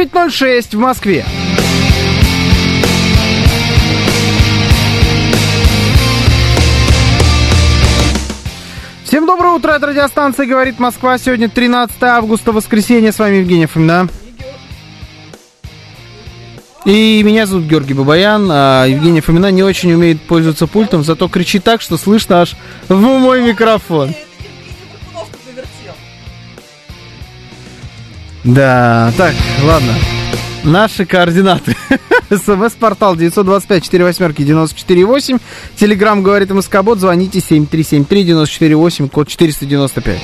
9.06 в Москве. Всем доброе утро, это радиостанция «Говорит Москва». Сегодня 13 августа, воскресенье. С вами Евгений Фомина. И меня зовут Георгий Бабаян. А Евгения Фомина не очень умеет пользоваться пультом, зато кричит так, что слышно аж в мой микрофон. Да, так, ладно. Наши координаты. СМС-портал 925-48-94-8. Телеграмм говорит МСК-бот. Звоните 7373-94-8, код 495.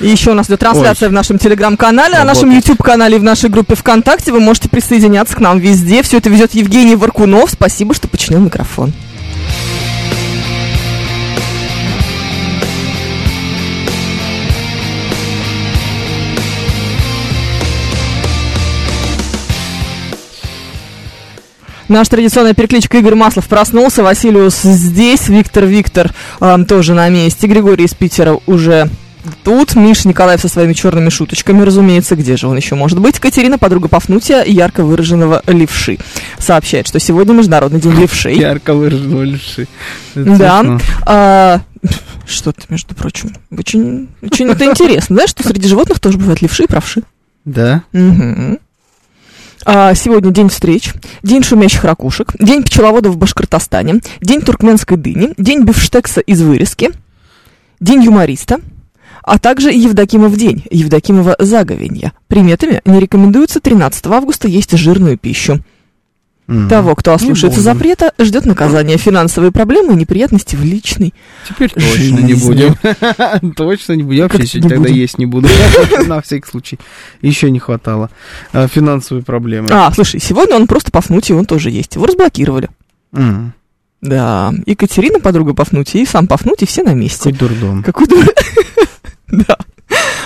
И еще у нас идет трансляция Ой. в нашем телеграм-канале, на нашем. YouTube-канале и в нашей группе ВКонтакте. Вы можете присоединяться к нам везде. Все это ведет Евгений Варкунов. Спасибо, что починил микрофон. Наша традиционная перекличка Игорь Маслов проснулся, Василиус здесь, Виктор Виктор эм, тоже на месте, Григорий из Питера уже тут, Миша Николаев со своими черными шуточками, разумеется, где же он еще может быть? Катерина, подруга Пафнутия, ярко выраженного левши, сообщает, что сегодня Международный день левшей. Ярко выраженного левши. Это Да. А, что-то, между прочим, очень, очень это интересно, да, что среди животных тоже бывают левши и правши. Да. Мгм. А, сегодня день встреч, день шумящих ракушек, день пчеловодов в Башкортостане, день туркменской дыни, день бифштекса из вырезки, день юмориста, а также Евдокимов день, Евдокимова заговенья. Приметами не рекомендуется 13 августа есть жирную пищу. Мгм. Того, кто Не ослушается будем. запрета, ждет наказание, финансовые проблемы и неприятности в личной. Теперь точно не жизни. будем. Точно не будем. Я вообще не сегодня тогда есть не буду. На всякий случай. Еще не хватало. А, Финансовые проблемы. А, слушай, сегодня он просто Пафнутий, он тоже есть. Его разблокировали. Да, Екатерина, подруга Пафнутия, и сам Пафнутий, все на месте. Какой дурдом. Какой дур... Да.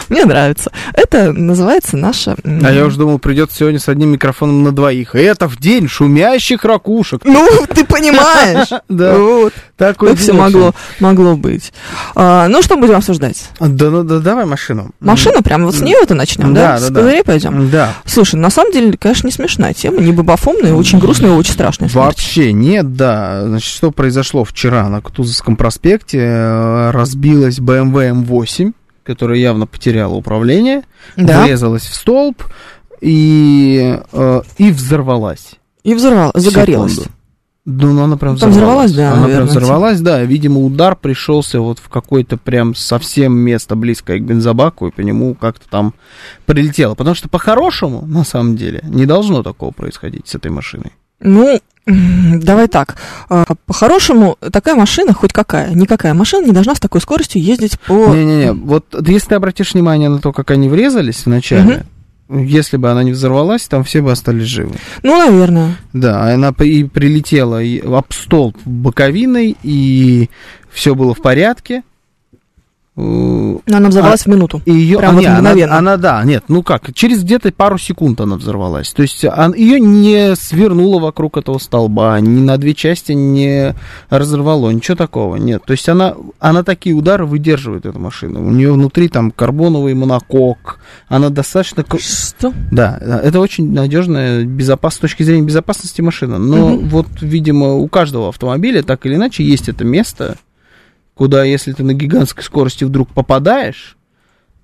Мне нравится. Это называется наша... А я уже думал, придется сегодня с одним микрофоном на двоих. И это в день шумящих ракушек. Ну, ты понимаешь. Да. Вот. Такой Так все могло, могло быть. А, ну, что будем обсуждать? Да, ну да, давай машину. Машину прямо вот с нее это начнем, да? С козырей пойдем? Да. Слушай, на самом деле, конечно, не смешная тема, не бабофомная, очень грустная и очень страшная. Вообще нет, да. Значит, что произошло вчера на Кутузовском проспекте? Э, Разбилась BMW M8, которая явно потеряла управление, Да. врезалась в столб и, э, и взорвалась. И взорвала, загорелась. Секунду. Ну, ну, она прям Там взорвалась. взорвалась, да, Она наверное, прям взорвалась, да. Видимо, удар пришелся вот в какое-то прям совсем место близкое к бензобаку, и по нему как-то там прилетело. Потому что по-хорошему, на самом деле, не должно такого происходить с этой машиной. Ну, давай так. А, По-хорошему, такая машина, хоть какая, никакая машина не должна с такой скоростью ездить по... Не-не-не, вот если ты обратишь внимание на то, как они врезались вначале, если бы она не взорвалась, там все бы остались живы. Ну, наверное. Да, она и прилетела и об столб боковиной, и все было в порядке. Э, Но она взорвалась в минуту. Ее, Прям вот она, мгновенно. она, да, нет, ну как, через где-то пару секунд она взорвалась. То есть ее не свернуло вокруг этого столба, ни на две части не разорвало, ничего такого, нет. То есть она, она такие удары выдерживает, эта машина. У нее внутри там карбоновый монокок, она достаточно... Что? Да, это очень надежная, безопас... с точки зрения безопасности машина. Но Мгм. вот, видимо, у каждого автомобиля так или иначе есть это место, куда, если ты на гигантской скорости вдруг попадаешь,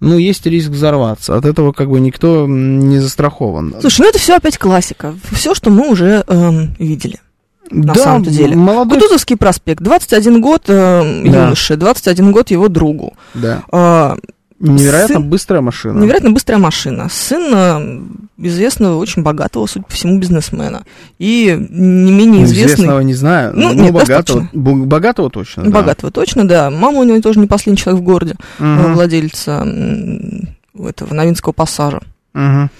ну, есть риск взорваться. От этого как бы никто не застрахован. Слушай, ну это все опять классика. Все, что мы уже эм, видели. на да, самом-то деле. молодой... Кутузовский проспект, 21 год э, Да. юноше, 21 год его другу. Да. А, Невероятно сын- быстрая машина. Невероятно быстрая машина. Сын э, известного, очень богатого, судя по всему, бизнесмена. И не менее известный... Известного не знаю, Ну, но нет, богатого, достаточно. богатого точно. да. Богатого, точно, да. Мама у него тоже не последний человек в городе, э, Мгм. владельца этого новинского пассажа. Мгм.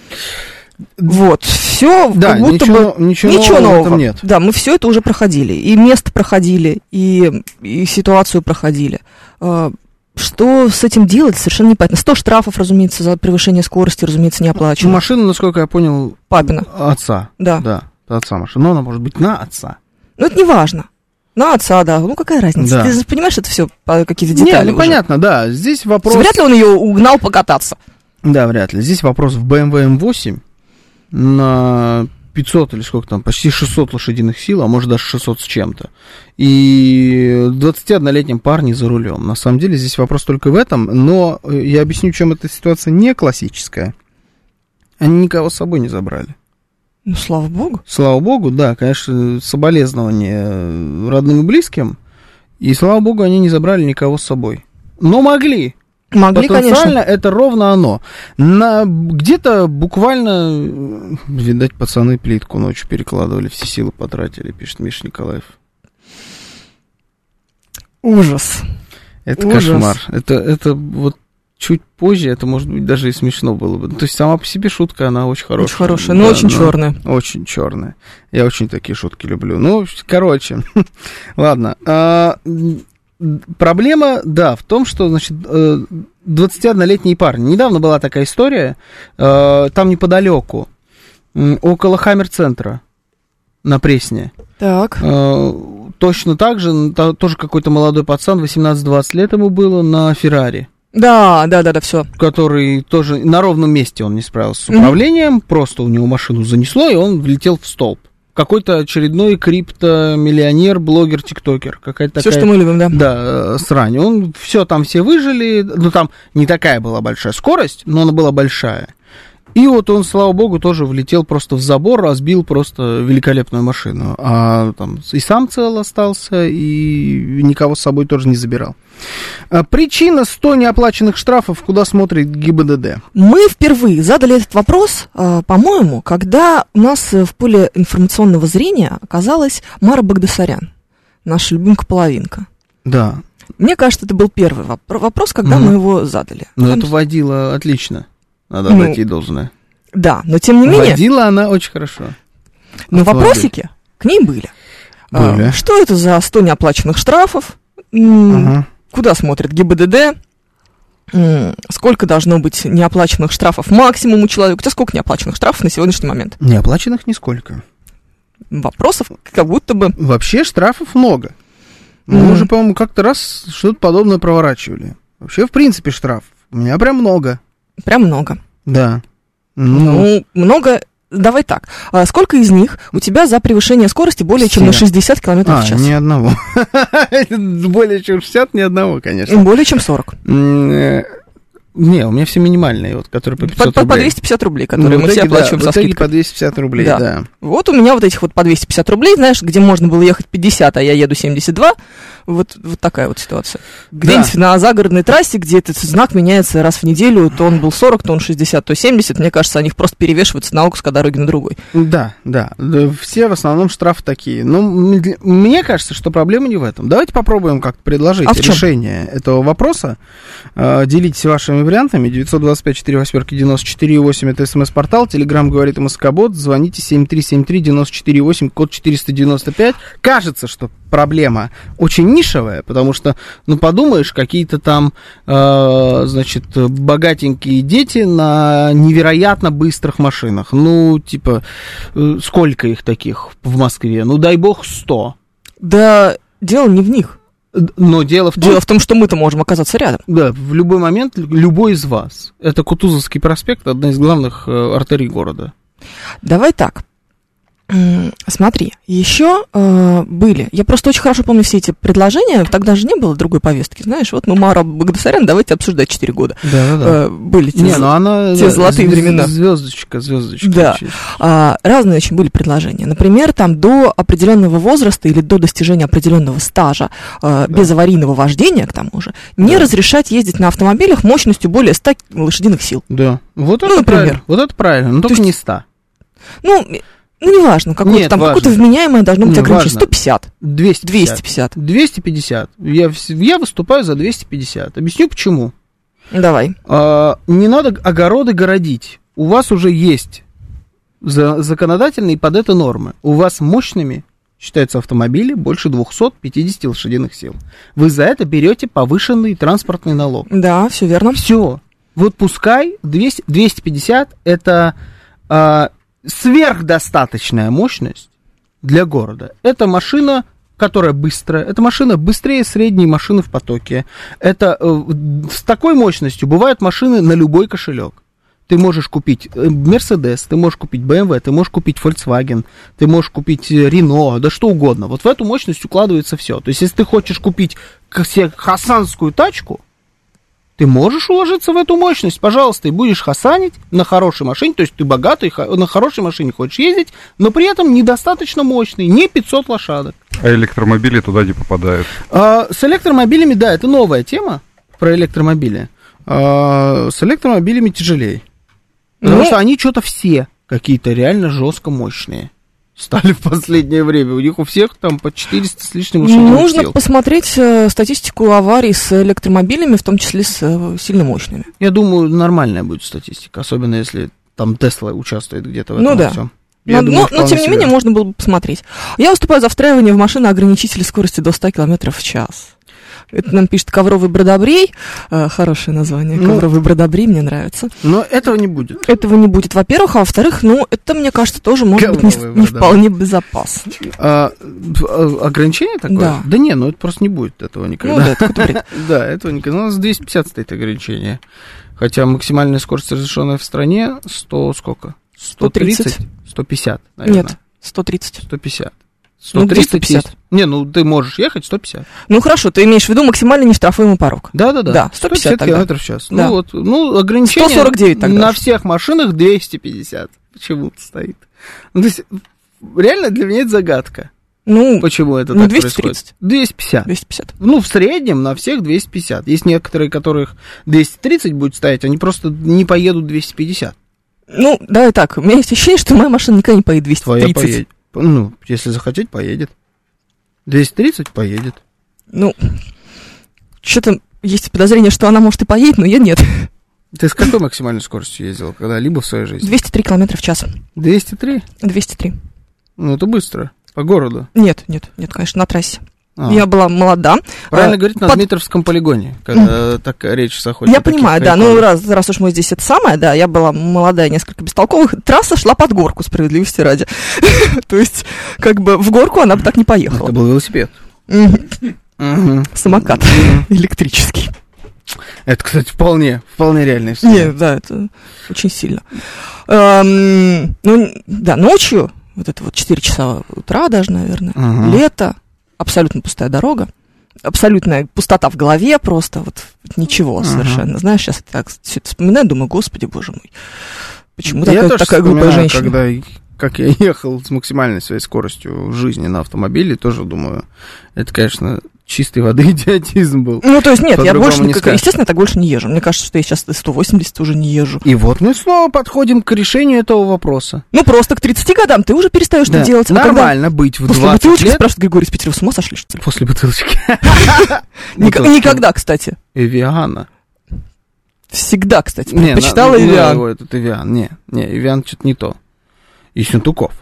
Вот, все Да, как будто ничего, бы... ничего, Ничего нового нет. Да, мы все это уже проходили. И место проходили, и, и ситуацию проходили. Что с этим делать, совершенно непонятно. 100 штрафов, разумеется, за превышение скорости, разумеется, не оплачено. Машина, насколько я понял, Папина, отца. да. Да, отца машина. Но она может быть на отца. Но это не важно. На отца, да. Ну, какая разница? Да. Ты же понимаешь, это все какие-то детали ну уже. понятно, да. Здесь вопрос... Вряд ли он ее угнал покататься. Да, вряд ли. Здесь вопрос в BMW M8 на 500 или сколько там, почти 600 лошадиных сил, а может даже 600 с чем-то. И 21-летнем парне за рулем. На самом деле здесь вопрос только в этом, но э, я объясню, чем эта ситуация не классическая. Они никого с собой не забрали. Ну, слава богу. Слава богу, да, конечно, соболезнования родным и близким. И слава богу, они не забрали никого с собой. Но могли. Могли, Потенциально конечно. это ровно оно. На, где-то буквально, видать, пацаны плитку ночью перекладывали, все силы потратили, пишет Миша Николаев. Ужас. Это Ужас. кошмар. Это, это вот чуть позже, это может быть даже и смешно было бы. То есть сама по себе шутка, она очень хорошая. Очень хорошая, но очень черная. Очень черная. Я очень такие шутки люблю. Ну, короче, ладно. Проблема, да, в том, что, значит, э, 21-летний парень. Недавно была такая история, э, там неподалеку, около Хаммер-центра на Пресне. Так. Э, Точно так же, тоже какой-то молодой пацан, 18-20 лет ему было, на Феррари Да, да, да, да, все. который тоже на ровном месте он не справился с управлением, просто у него машину занесло, и он влетел в столб. Какой-то очередной криптомиллионер, блогер, тиктокер. Какая-то Все, такая... что мы любим, да. Да, э, срань. Он все там все выжили. Ну, там не такая была большая скорость, но она была большая. И вот он, слава богу, тоже влетел просто в забор, разбил просто великолепную машину. А там и сам цел остался, и никого с собой тоже не забирал. А, Причина 100 неоплаченных штрафов, куда смотрит ГИБДД. Мы впервые задали этот вопрос, э, по-моему, когда у нас э, в поле информационного зрения оказалась Мара Багдасарян, наша любимка-половинка. Да, Мне кажется, это был первый воп- вопрос, когда Мгм. мы его задали. Там- это водила отлично. Надо Ну, отдать ей должное. Да, но тем не менее, Водила она очень хорошо. но автомобиль. вопросики к ней были. А, Были. Что это за 100 неоплаченных штрафов? Ага. Куда смотрит ГИБДД? Сколько должно быть неоплаченных штрафов максимум у человека? У тебя сколько неоплаченных штрафов на сегодняшний момент? Неоплаченных нисколько. Вопросов как будто бы... Вообще штрафов много. Мы Мгм. уже, по-моему, как-то раз что-то подобное проворачивали. Вообще, в принципе, штраф. У меня прям много. Прям много. Да. Ну, Ну, много... Давай так. А сколько из них у тебя за превышение скорости более чем на Все. 60 км а, в час? ни одного. Более чем 60, ни одного, конечно. Более чем 40. Не, у меня все минимальные, вот, которые по 500 По, по- по рублей. 250 рублей, Ну, которые в мы все итоге, да, оплачиваем в со скидкой. по 250 рублей, Да. да. Вот у меня вот этих вот по 250 рублей, знаешь, где можно было ехать 50, а я еду 72. Вот, вот такая вот ситуация. Где-нибудь на загородной трассе, где этот знак меняется раз в неделю, то он был 40, то он 60, то 70. Мне кажется, они просто перевешиваются на куска дороги на другой. Да, да, да, все в основном штрафы такие. Но для- мне кажется, что проблема не в этом. Давайте попробуем как-то предложить А решение этого вопроса. Э, Делитесь вашими вариантами. 925 4 восьмерки 94 8 это смс-портал. Телеграмм говорит МСК-бот. Звоните 7373 94 8 код 495. Кажется, что проблема очень нишевая, потому что, ну, подумаешь, какие-то там, э, значит, богатенькие дети на невероятно быстрых машинах. Ну, типа, э, сколько их таких в Москве? Ну, дай бог, 100. Да, дело не в них. Но дело в том, Дело в том, что мы-то можем оказаться рядом. да, в любой момент любой из вас. Это Кутузовский проспект, одна из главных э, артерий города. Давай так. Смотри, еще были. Я просто очень хорошо помню все эти предложения. Тогда же не было другой повестки. Знаешь, вот мы Мара Багдасарян, давайте обсуждать 4 года. Да, да, Э, были те Не, з- ну она... те золотые времена. Звездочка, звездочка. Да. А, разные очень были предложения. Например, там до определенного возраста или до достижения определенного стажа э, без аварийного вождения, к тому же, не Да. разрешать ездить на автомобилях мощностью более 100 лошадиных сил. Да. Вот Ну, это например. правильно. Вот это правильно. Но То только есть- не 100. Ну, ну неважно, какое-то там какое-то вменяемое должно быть ограничение. важно. 150, 250. 250. 250. Я, я выступаю за 250. Объясню почему. Давай. А, не надо огороды городить. У вас уже есть за- законодательные под это нормы. У вас мощными считаются автомобили больше 250 лошадиных сил. Вы за это берете повышенный транспортный налог. Да, все верно. Все. Вот пускай 200, 250 это а, сверхдостаточная мощность для города. Это машина которая быстрая. Эта машина быстрее средней машины в потоке. Это э, с такой мощностью бывают машины на любой кошелек. Ты можешь купить э, Mercedes, ты можешь купить BMW, ты можешь купить Volkswagen, ты можешь купить э, Renault, да что угодно. Вот в эту мощность укладывается все. То есть, если ты хочешь купить себе хасанскую тачку, ты можешь уложиться в эту мощность, пожалуйста, и будешь хасанить на хорошей машине, то есть ты богатый, на хорошей машине хочешь ездить, но при этом недостаточно мощный, не 500 лошадок. А электромобили туда не попадают. А, с электромобилями, да, это новая тема про электромобили. А, с электромобилями тяжелее. Потому Ну- что они что-то все какие-то реально жестко мощные стали в последнее время. У них у всех там по 400 с лишним лошадиных Нужно сил. посмотреть э, статистику аварий с электромобилями, в том числе с э, сильно мощными. Я думаю, нормальная будет статистика, особенно если там Тесла участвует где-то в этом Ну да. всем. Но, но- но, тем не менее, можно было бы посмотреть. Я выступаю за встраивание в машину ограничителя скорости до 100 км в час. Это нам пишет Ковровый Бродобрей. Э, хорошее название. Ну. Ковровый Бродобрей мне нравится. Но этого не будет. Этого не будет, во-первых. А во-вторых, ну, это, мне кажется, тоже может быть не, Ковровый не Бродобрей. вполне безопасно. А, а, ограничение такое? Да. Да не, ну это просто не будет этого Ну, никогда. да, это бред. Да, этого никогда. У нас 250 стоит ограничение. Хотя максимальная скорость, разрешенная в стране, 100 сколько? 130? 150, наверное. Нет, 130. 150. Ну, 130 250. есть. Не, ну ты можешь ехать 150. Ну, хорошо, ты имеешь в виду максимально нештрафуемый порог. Да, да, да. Да, 150 тогда. километров в час. Да. Ну вот, ну ограничение 149 тогда на же. всех машинах 250. Почему-то стоит. Ну, то есть, реально для меня это загадка. Ну, Почему это ну, так 230. происходит? 250. 250. Ну, в среднем на всех 250. Есть некоторые, которых 230 будет стоять, они просто не поедут 250. Ну, давай так, у меня есть ощущение, что моя машина никогда не поедет 230. Твоя поедет. Ну, если захотеть, поедет. 230 поедет. Ну, что-то есть подозрение, что она может и поедет, но я нет. Ты с какой максимальной скоростью ездил когда-либо в своей жизни? 203 километра в час. 203? 203. Ну, это быстро. По городу. Нет, нет, нет, конечно, на трассе. А. Я была молода. Правильно А, говорить на под- Дмитровском полигоне, когда такая речь заходит. Я понимаю, да, ну раз, раз уж мы здесь это самое, да, я была молодая, несколько бестолковых, трасса шла под горку, справедливости ради. То есть, как бы в горку она бы так не Это поехала. был велосипед. Самокат электрический. Это, кстати, вполне, вполне реальная история. Нет, да, это очень сильно. Эм, ну, да, ночью, вот это вот 4 часа утра даже, наверное, Ага. лето, абсолютно пустая дорога, абсолютная пустота в голове просто, вот ничего Ага. совершенно. Знаешь, сейчас так все это вспоминаю, думаю, господи, боже мой, почему Я такая, тоже такая глупая женщина? Когда, как я ехал с максимальной своей скоростью жизни на автомобиле, тоже думаю, это, конечно, чистой воды идиотизм был. Ну, то есть, нет, я больше, не скажешь. естественно, я так больше не езжу. Мне кажется, что я сейчас 180 уже не езжу. И вот мы снова подходим к решению этого вопроса. Ну, просто к 30 годам ты уже перестаешь Да, это делать. А когда Нормально быть в После 20 бутылочки, лет. спрашивает Григорий из Питера, с ума сошли, что ли? После бутылочки. Ник- Бутылочки. Никогда, кстати. Эвиана. Всегда, кстати, Не, предпочитала на- ну, Эвиан. его этот Эвиан. Не, не, Эвиан что-то не то. И Сюнтуков.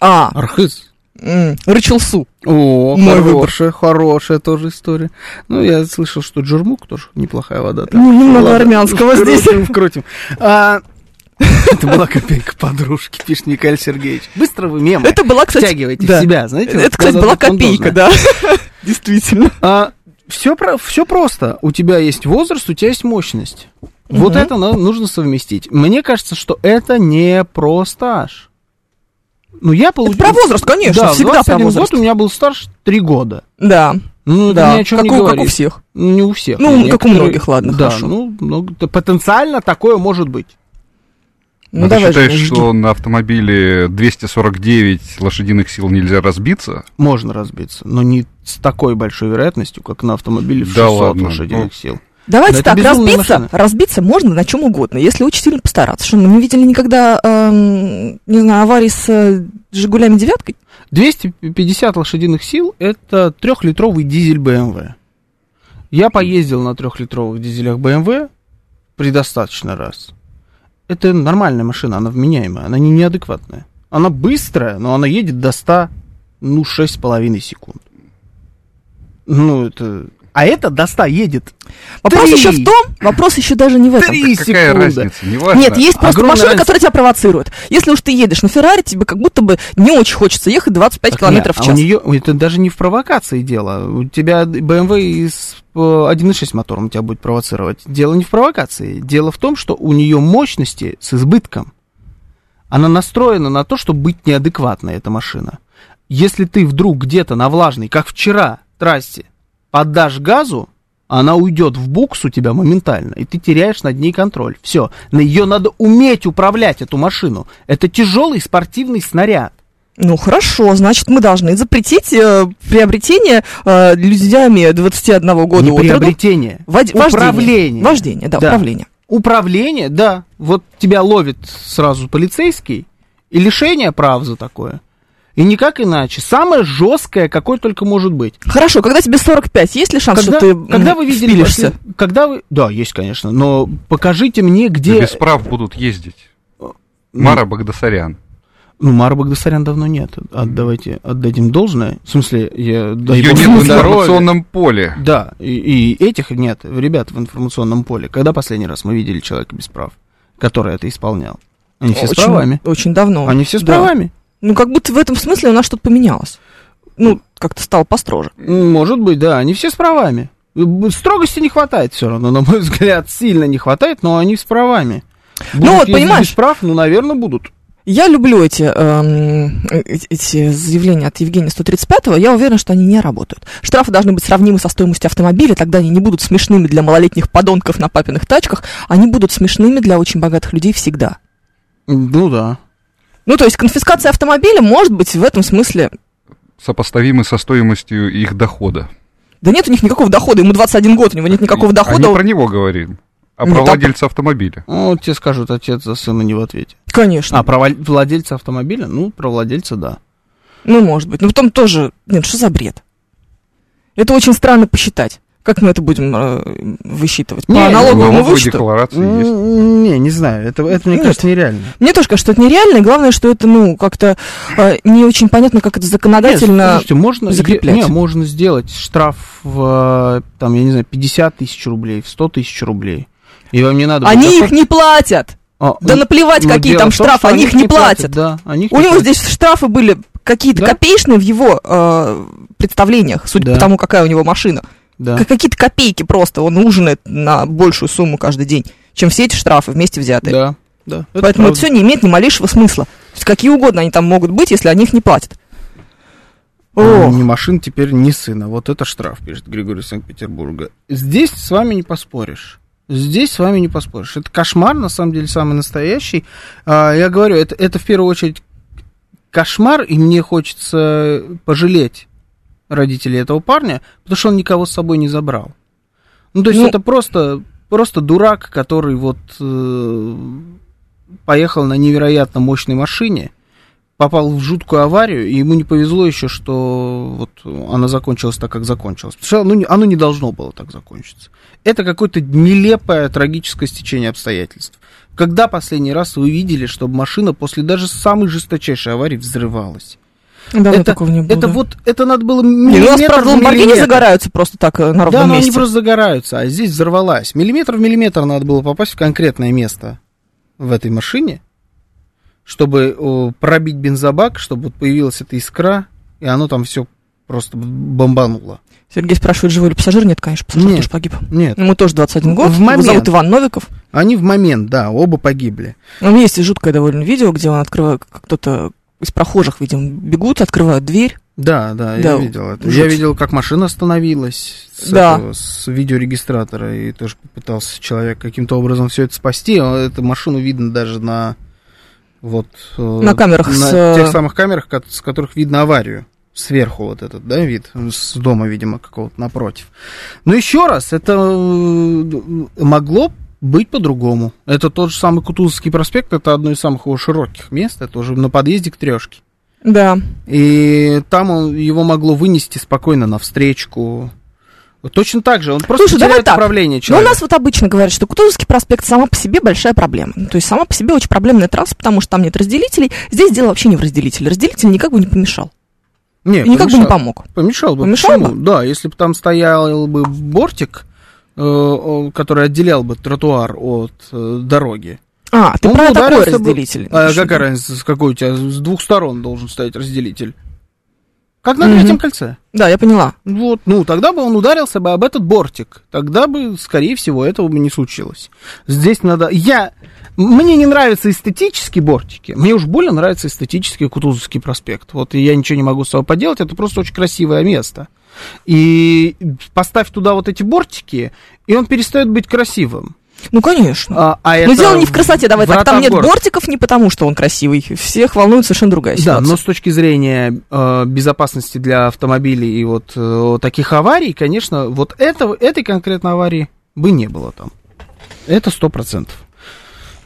А, Архыз. Рэчел Су. О, Мой хорошая, хорошая тоже история. Ну, я слышал, что Джурмук тоже неплохая вода. так Ну, немного ладно, армянского вкрутим, здесь. Вкрутим. А, Это была копейка подружки, пишет Николай Сергеевич. Быстро вы мемы Это была, кстати... втягиваете да. в себя, знаете. вот Это, кстати, была копейка, да. Действительно. А, все, про, все просто. У тебя есть возраст, у тебя есть мощность. Вот Мгм. это нужно совместить. Мне кажется, что это не про стаж. Ну, я получил... про возраст, конечно, да, всегда про 21 возраст. год у меня был стаж 3 года. Да, Ну, это да. ни о чем как, не у, как у всех. Не у всех. Ну, как у многих, ладно, да, хорошо. ну, то потенциально такое может быть. Ну, А ты давай, считаешь, жги. что на автомобиле 249 лошадиных сил нельзя разбиться? Можно разбиться, но не с такой большой вероятностью, как на автомобиле в Да 600 ладно, лошадиных ну. сил. Давайте так, разбиться, машина. разбиться можно на чем угодно, если очень сильно постараться. Что, мы не видели никогда, эм, не знаю, аварии с э, «Жигулями девяткой»? 250 лошадиных сил – это трехлитровый дизель BMW. Я поездил на трехлитровых дизелях BMW предостаточно раз. Это нормальная машина, она вменяемая, она не неадекватная. Она быстрая, но она едет до 100, ну, 6,5 секунд. Ну, это... А это до 100 едет. Вопрос Три. еще в том, вопрос еще даже не в этом. Три Какая секунды. разница? Неважно. Нет, есть просто Огромная машина, разница. которая тебя провоцирует. Если уж ты едешь на Феррари, тебе как будто бы не очень хочется ехать 25 Так километров нет, в а у час. нее, это даже не в провокации дело. У тебя BMW с э, 1.6 мотором тебя будет провоцировать. Дело не в провокации. Дело в том, что у нее мощности с избытком. Она настроена на то, чтобы быть неадекватной, эта машина. Если ты вдруг где-то на влажной, как вчера, трассе, поддашь газу, она уйдет в букс у тебя моментально, и ты теряешь над ней контроль. Все. Ее надо уметь управлять, эту машину. Это тяжелый спортивный снаряд. Ну хорошо, значит, мы должны запретить э, приобретение э, людьми 21 года не приобретение, Вод- управление. Вождение, Вождение, да, Да. управление. Управление, да. Вот тебя ловит сразу полицейский, и лишение прав за такое. И никак иначе. Самое жесткое, какое только может быть. Хорошо, когда тебе 45, есть ли шанс, Когда, что ты когда вы видели... впилишься? Когда вы... Да, есть, конечно. Но покажите мне, Да где... без прав будут ездить. Мара Багдасарян. Ну, Мара Багдасарян давно нет. Отдавайте, отдадим должное. В смысле, я... дай Ее нет в информационном поле. Да, и, и этих нет, ребят в информационном поле. Когда последний раз мы видели человека без прав, который это исполнял? Они все с очень, правами. Очень давно. Они все с Да. правами. Ну, как будто в этом смысле у нас что-то поменялось. Ну, как-то стало построже. Может быть, да, они все с правами. Строгости не хватает все равно, на мой взгляд, сильно не хватает, но они с правами. Ну Будут вот, ездить понимаешь- без прав, ну, наверное, будут. Я люблю эти, эм, э- эти заявления от Евгения 135-го. Я уверена, что они не работают. Штрафы должны быть сравнимы со стоимостью автомобиля, тогда они не будут смешными для малолетних подонков на папиных тачках, они будут смешными для очень богатых людей всегда. Ну да. Ну, то есть конфискация автомобиля может быть в этом смысле... Сопоставимы со стоимостью их дохода. Да нет у них никакого дохода, ему 21 год, у него нет никакого А дохода. не про него говорим, а Ну, про там- владельца автомобиля. Ну, тебе скажут, отец за сына не в ответе. Конечно. А про владельца автомобиля? Ну, про владельца, да. Ну, может быть. Но потом тоже... Нет, что за бред? Это очень странно посчитать. Как мы это будем э, высчитывать? По Не, налоговому вычету? декларации есть. Не, не знаю, это, это мне Нет. кажется нереально. Мне тоже кажется, что это нереально, и главное, что это, ну, как-то э, не очень понятно, как это Нет, законодательно... слушайте, можно, закреплять. Не, можно сделать штраф в, там, я не знаю, 50 тысяч рублей, в 100 тысяч рублей. И вам не надо... будет Они их не платят! А, Да ну, наплевать, ну, какие там том, штрафы, они их не платят. Да, они их У не него платят. здесь штрафы были какие-то Да. копеечные в его э, представлениях, судя Да. по тому, какая у него машина. Да. Как- Какие-то копейки просто, он ужинает на большую сумму каждый день, чем все эти штрафы вместе взятые. Да, да. это Поэтому это правда. все не имеет ни малейшего смысла. То есть какие угодно они там могут быть, если они их не платят. О, Ни машин теперь, ни сына. Вот это штраф, пишет Григорий Санкт-Петербурга. Здесь с вами не поспоришь. Здесь с вами не поспоришь. Это кошмар, на самом деле, самый настоящий. А, я говорю, это, это в первую очередь кошмар, и мне хочется пожалеть родителей этого парня, потому что он никого с собой не забрал. Ну, то есть Ну- это просто, просто дурак, который вот э, поехал на невероятно мощной машине, попал в жуткую аварию, и ему не повезло еще, что вот она закончилась так, как закончилась. Потому что оно, оно не должно было так закончиться. Это какое-то нелепое трагическое стечение обстоятельств. Когда последний раз вы видели, чтобы машина после даже самой жесточайшей аварии взрывалась? Давно это, такого не было. это да. вот, это надо было Не, ну, у нас, миллиметр правда, в миллиметр. загораются просто так э, на ровном Да, но они месте. просто загораются, а здесь взорвалась. Миллиметр в миллиметр надо было попасть в конкретное место в этой машине, чтобы о, пробить бензобак, чтобы вот появилась эта искра, и оно там все просто бомбануло. Сергей спрашивает, живой ли пассажир? Нет, конечно, пассажир Нет. тоже погиб. Нет, Ему тоже 21 год. В Его момент. зовут Иван Новиков. они в момент, да, оба погибли. Ну, есть и жуткое довольно видео, где он открывает, кто-то из прохожих, видимо, бегут, открывают дверь. Да, да, я Да, видел это. жуть. Я видел, как машина остановилась с, Да. этого, с видеорегистратора, и тоже попытался человек каким-то образом все это спасти. А Эту машину видно даже на вот э, На камерах на с, э, тех самых камерах, с которых видно аварию. Сверху вот этот, да, вид, с дома, видимо, какого-то напротив. Но еще раз, это э, могло быть по-другому. Это тот же самый Кутузовский проспект, это одно из самых его широких мест, это уже на подъезде к трешке. Да. И там он, его могло вынести спокойно навстречку. Вот Точно так же, он просто Слушай, давай теряет так. управление Но у человека. нас вот обычно говорят, что Кутузовский проспект сама по себе большая проблема. Ну, То есть сама по себе очень проблемная трасса, потому что там нет разделителей. Здесь дело вообще не в разделителе. Разделитель никак бы не помешал. Не, И никак бы не помешал. помог. Помешал бы. Помешал Почему? Да, если бы там стоял бы бортик, который отделял бы тротуар от э, дороги. А, ты Он про такой бы- разделитель. А какая разница, с какой у тебя? С двух сторон должен стоять разделитель. Как на третьем кольце. Да, я поняла. Вот, ну, тогда бы он ударился бы об этот бортик. Тогда бы, скорее всего, этого бы не случилось. Здесь надо... Я... Мне не нравятся эстетические бортики. Мне уж больно нравится эстетический Кутузовский проспект. Вот и я ничего не могу с собой поделать. Это просто очень красивое место. И поставь туда вот эти бортики, и он перестает быть красивым. Ну, конечно. А, а Но это дело не в красоте, давай так. Там нет город. бортиков не потому, что он красивый. Всех волнует совершенно другая Да, ситуация. но с точки зрения э, безопасности для автомобилей и вот э, таких аварий, конечно, вот этого, этой конкретной аварии бы не было там. Это сто процентов.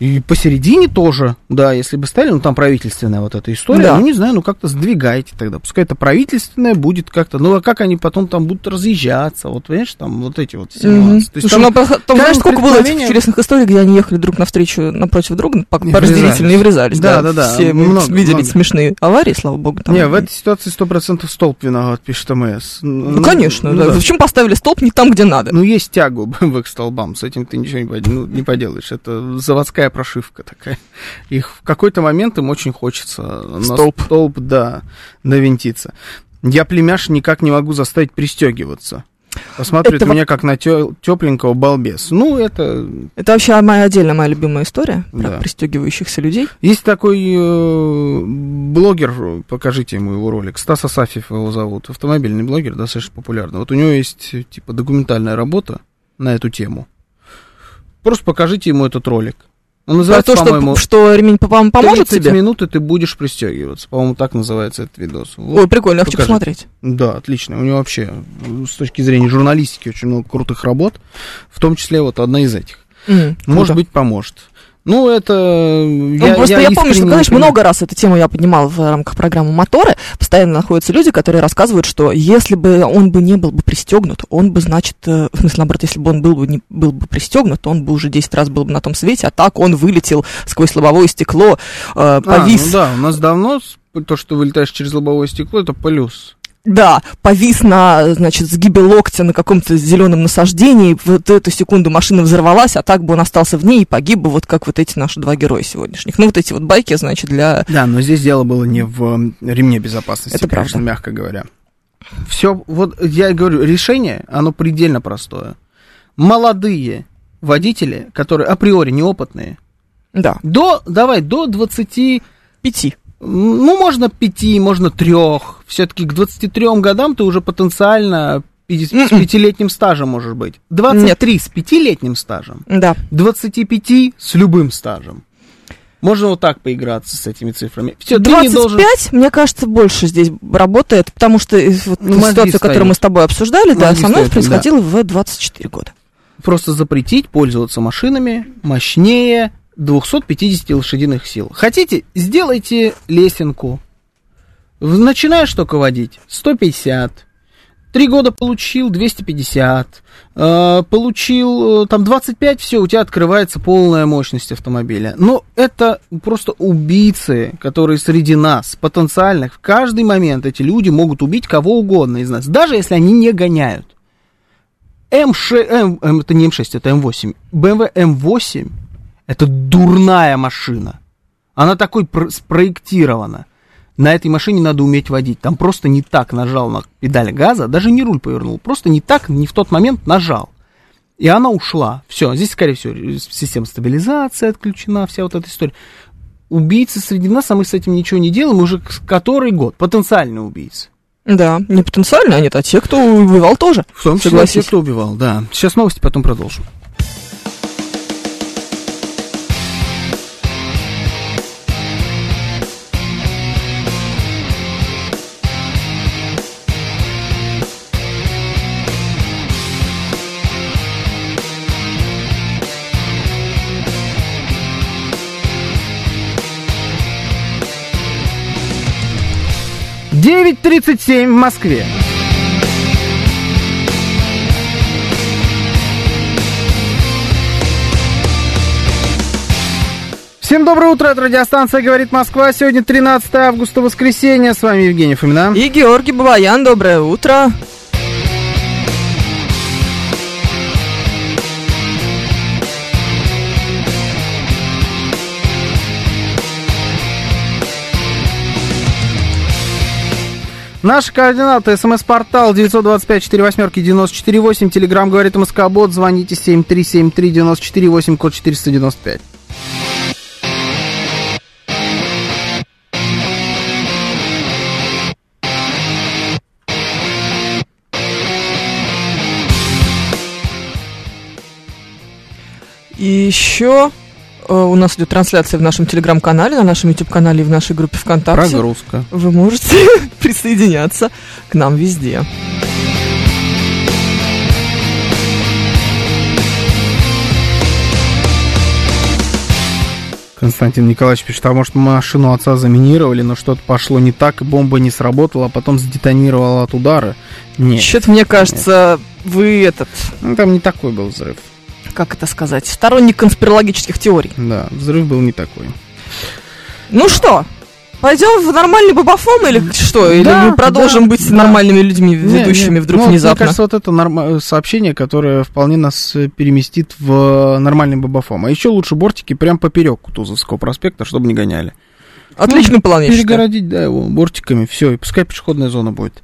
И посередине тоже, да, если бы стали, ну там правительственная вот эта история, Да. ну не знаю, ну как-то сдвигайте тогда, пускай это правительственное будет как-то, ну а как они потом там будут разъезжаться, вот понимаешь, там вот эти вот все. То есть Слушай, там ну, а там, знаешь, сколько было этих интересных историй, где они ехали друг навстречу, напротив друга, по, И по разделительно и врезались. Да, да, да, Все много, видели много. смешные аварии, слава богу. Там. Не, в этой ситуации сто процентов столб виноват, пишет МС. Ну, конечно, да. Почему поставили столб не там, где надо? Ну, есть тягу к столбам, с этим ты ничего не, ну, не поделаешь. Это заводская прошивка такая. Их в какой-то момент им очень хочется на Столб. столб, да, навинтиться. Я племяш никак не могу заставить пристегиваться. Посмотрит Это меня как на тепленького балбес. Ну, это... Это вообще моя отдельная моя любимая история про Да. пристегивающихся людей. Есть такой э, блогер, покажите ему его ролик, Стас Асафьев его зовут, автомобильный блогер, достаточно популярный. Вот у него есть, типа, документальная работа на эту тему. Просто покажите ему этот ролик. Он Про называется, то, что, что ремень вам поможет 30 тебе? минут, и ты будешь пристегиваться. По-моему, так называется этот видос. Вот. Ой, прикольно, я хочу посмотреть. Да, отлично. У него вообще э, с точки зрения журналистики очень много крутых работ, в том числе вот одна из этих. М, Может круто. быть, поможет. Ну, это... Ну, просто я, помню, что, понимаю. много раз эту тему я поднимала в рамках программы «Моторы». Постоянно находятся люди, которые рассказывают, что если бы он бы не был бы пристегнут, он бы, значит, э, в смысле, наоборот, если бы он был бы, не, был бы пристегнут, он бы уже 10 раз был бы на том свете, а так он вылетел сквозь лобовое стекло, э, повис. А, ну да, у нас давно то, что вылетаешь через лобовое стекло, это плюс. Да, повис на, значит, сгибе локтя на каком-то зеленом насаждении. Вот эту секунду машина взорвалась, а так бы он остался в ней и погиб бы, вот как вот эти наши два героя сегодняшних. Ну, вот эти вот байки, значит, для... Да, но здесь дело было не в ремне безопасности, Это конечно, правда. мягко говоря. Все, вот я говорю, решение, оно предельно простое. Молодые водители, которые априори неопытные, Да, до, давай, до 20 пяти. Ну, можно пяти, можно трех. Все-таки к 23 годам ты уже потенциально с Мгм. пятилетним стажем можешь быть. 23 с пятилетним стажем, Да. 25 с любым стажем. Можно вот так поиграться с этими цифрами. Все, ты не 25, должен... мне кажется, больше здесь работает, потому что вот Ну, мозги ситуация, которую мы с тобой обсуждали, да, со мной стоят, происходила в 24 года. Просто запретить пользоваться машинами мощнее 250 лошадиных сил. Хотите, сделайте лесенку. Начинаешь только водить 150. Три года получил 250. Э, получил э, там 25, все, у тебя открывается полная мощность автомобиля. Но это просто убийцы, которые среди нас, потенциальных, в каждый момент эти люди могут убить кого угодно из нас, даже если они не гоняют. М6, М, М- это не М6, это М8. BMW М8 это дурная машина. Она такой про- спроектирована. На этой машине надо уметь водить. Там просто не так нажал на педаль газа, даже не руль повернул, просто не так, не в тот момент нажал. И она ушла. Все, здесь, скорее всего, система стабилизации отключена, вся вот эта история. Убийцы среди нас, а мы с этим ничего не делаем уже который год. Потенциальные убийцы. Да, не потенциально, а нет, а те, кто убивал тоже. В том числе Согласись. те, кто убивал, да. Сейчас новости, потом продолжим. Девять тридцать семь в Москве. Всем доброе утро, это радиостанция «Говорит Москва». Сегодня 13 августа, воскресенье. С вами Евгений Фомина. И Георгий Бабаян, доброе утро. Наши координаты. СМС-портал 925-48-94-8. Телеграмм говорит Москобот. Звоните 7373-94-8, код 495. И еще у нас идет трансляция в нашем телеграм-канале, на нашем YouTube-канале и в нашей группе ВКонтакте. Прогрузка. Вы можете присоединяться к нам везде. Константин Николаевич пишет, а может машину отца заминировали, но что-то пошло не так, и бомба не сработала, а потом сдетонировала от удара. Нет, Что-то, мне кажется, вы этот, ну, там не такой был взрыв. Как это сказать, сторонник конспирологических теорий. Да, взрыв был не такой. Ну что, пойдем в нормальный бабафом или что? Или Да, мы продолжим да, быть да. нормальными людьми, Не, ведущими не, вдруг ну, внезапно? Мне кажется, вот это норма- сообщение, которое вполне нас э, переместит в нормальный бабафом. А еще лучше бортики прям поперек Кутузовского проспекта, чтобы не гоняли. Отличный план, я считаю. Перегородить, да, его бортиками, все, и пускай пешеходная зона будет.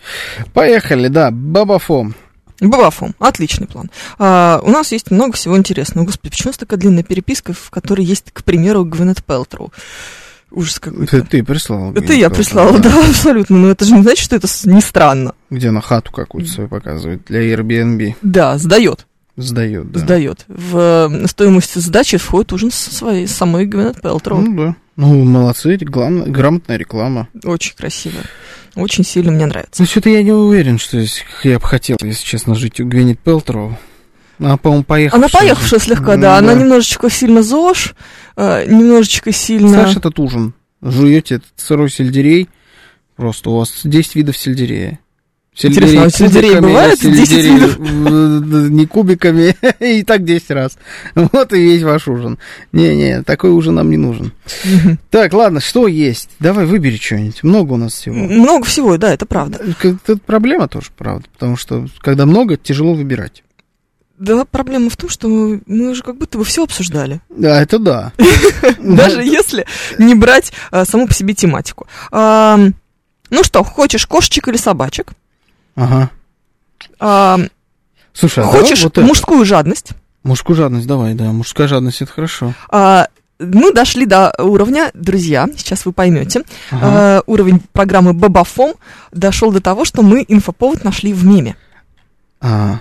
Поехали, да, бабафом. Бабафом. Отличный план. А, у нас есть много всего интересного. Господи, почему у нас такая длинная переписка, в которой есть, к примеру, Гвинет Пелтроу? Ужас какой-то. Это ты прислал. Это я прислала, да, абсолютно. Но это же не значит, что это не странно. Где она хату какую-то свою показывает для Airbnb. Да, сдает. Сдает, да. Сдает. В стоимость сдачи входит ужин со своей самой Гвинет Пелтроу. Ну да. Ну, молодцы, главное, грамотная реклама. Очень красиво. Очень сильно мне нравится. Ну, что-то я не уверен, что я бы хотел, если честно, жить у Гвинет Пелтроу. Она, по-моему, поехала. Она поехавшая слегка, да. Она немножечко сильно ЗОЖ, э, немножечко сильно... Знаешь, этот ужин. Жуете этот сырой сельдерей. Просто у вас 10 видов сельдерея. Интересно, а сельдерей кубиками, бывает 10 сельдерей, видов? э, Не кубиками, и так 10 раз. Вот и весь ваш ужин. Не-не, такой ужин нам не нужен. Так, ладно, что есть? Давай выбери что-нибудь. Много у нас всего. Много всего, да, это правда. Это проблема тоже, правда. Потому что, когда много, тяжело выбирать. Да, проблема в том, что мы, уже как будто бы все обсуждали. Да, это да. Даже если не брать а, саму по себе тематику. Ну что, хочешь кошечек или собачек? Ага. Ам, Слушай, а хочешь вот это. мужскую жадность? Мужскую жадность давай, да. Мужская жадность это хорошо. А, мы дошли до уровня, друзья, сейчас вы поймете, Ага. а, уровень программы Бабафом дошел до того, что мы инфоповод нашли в меме. А,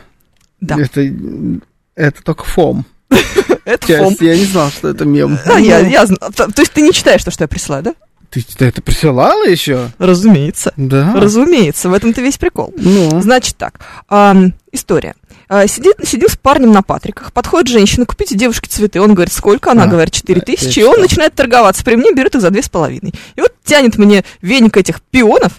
Да, это, это только фом. это Часть. фом. Я не знал, что это мем. А, я, Ну, я то, то есть ты не читаешь то, что я присылаю, да? Ты, это присылала еще? Разумеется. Да. Разумеется, в этом-то весь прикол. Ну, Значит так, ам, история. А, Сидит, сидим с парнем на Патриках, подходит женщина, купите девушке цветы. Он говорит, сколько? Она А, говорит, 4 да, тысячи. И он начинает торговаться. При мне берет их за две с половиной. И вот тянет мне веник этих пионов.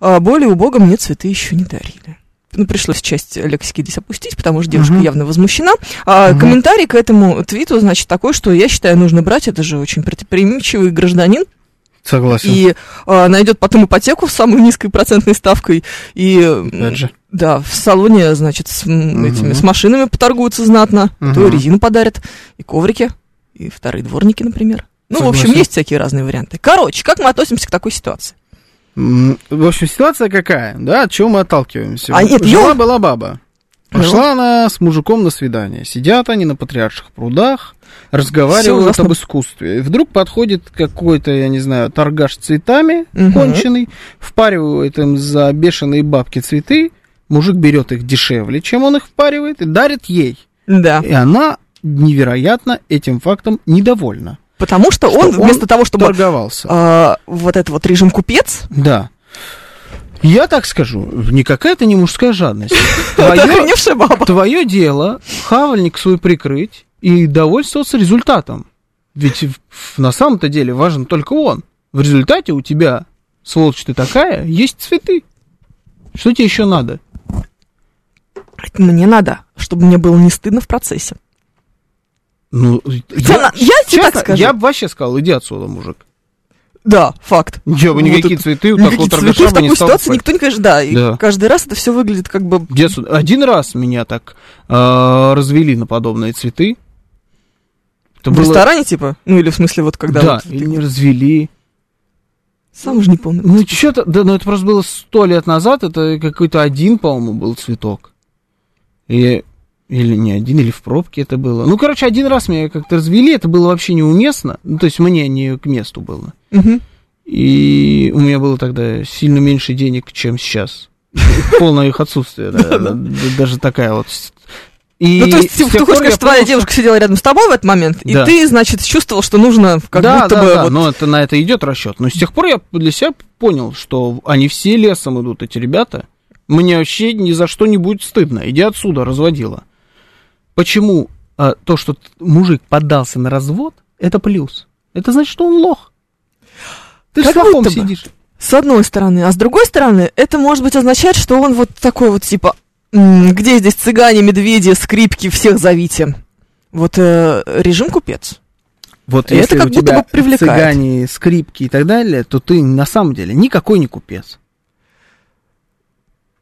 А более убого мне цветы еще не дарили. Ну, пришлось часть лексики здесь опустить, потому что девушка Мгм. явно возмущена. А, Мгм. Комментарий к этому твиту, значит, такой, что я считаю, нужно брать. Это же очень предприимчивый гражданин. Согласен. И а, найдет потом ипотеку с самой низкой процентной ставкой. И Опять же. да, в салоне, значит, с, Мгм. этими, с машинами поторгуются знатно, Мгм. то и резину подарят, и коврики, и вторые дворники, например. Ну, в общем, Согласен. есть всякие разные варианты. Короче, как мы относимся к такой ситуации? В общем, ситуация какая? Да, от чего мы отталкиваемся? А, нет, Жила я- была баба. Ну. Пошла она с мужиком на свидание. Сидят они на патриарших прудах, разговаривают об искусстве. И вдруг подходит какой-то, я не знаю, торгаш цветами, Мгм. конченый, впаривает им за бешеные бабки цветы, мужик берет их дешевле, чем он их впаривает, и дарит ей. Да. И она невероятно этим фактом недовольна. Потому что, он, он вместо того, чтобы Торговался. а, вот этот вот режим купец, Да. Я так скажу, никакая это не мужская жадность. Твое, твое дело хавальник свой прикрыть и довольствоваться результатом. Ведь на самом-то деле важен только он. В результате у тебя, сволочь ты такая, есть цветы. Что тебе еще надо? Мне надо, чтобы мне было не стыдно в процессе. Ну, Хотя на- я тебе так скажу. я бы вообще сказал, иди отсюда, мужик. Да, факт. Я бы Вот никакие это- цветы, вот так Никакие вот цветы в такой не ситуации покупать. никто не конечно, да. И Да. каждый раз это все выглядит как бы... Один раз меня так э, развели на подобные цветы. Это В было- ресторане, типа? Ну, или в смысле, вот когда... Да, вот ты- или не развели. Сам уже не помню. Ну, что-то, да, ну это просто было сто лет назад, это какой-то один, по-моему, был цветок. И, или не один, или в пробке это было. Ну, короче, один раз меня как-то развели, это было вообще неуместно. Ну, то есть мне не к месту было. Мгм. И у меня было тогда сильно меньше денег, чем сейчас. Полное их отсутствие, да, да, даже такая вот. И Ну, то есть, ты хочешь сказать, твоя что- девушка сидела рядом с тобой в этот момент, и Да. ты, значит, чувствовал, что нужно как да, будто да, бы да, вот... но это, на это идет расчет. Но с тех пор я для себя понял, что они все лесом идут, эти ребята. Мне вообще ни за что не будет стыдно. Иди отсюда, разводила. Почему а, то, что мужик поддался на развод, это плюс? Это значит, что он лох. Ты Как с лохом сидишь. С одной стороны. А с другой стороны, это может быть означает, что он вот такой вот типа, «М, где здесь цыгане, медведи, скрипки, всех зовите. Вот э, режим купец. Вот И если это как у будто тебя бы привлекает. цыгане, скрипки и так далее, то ты на самом деле никакой не купец.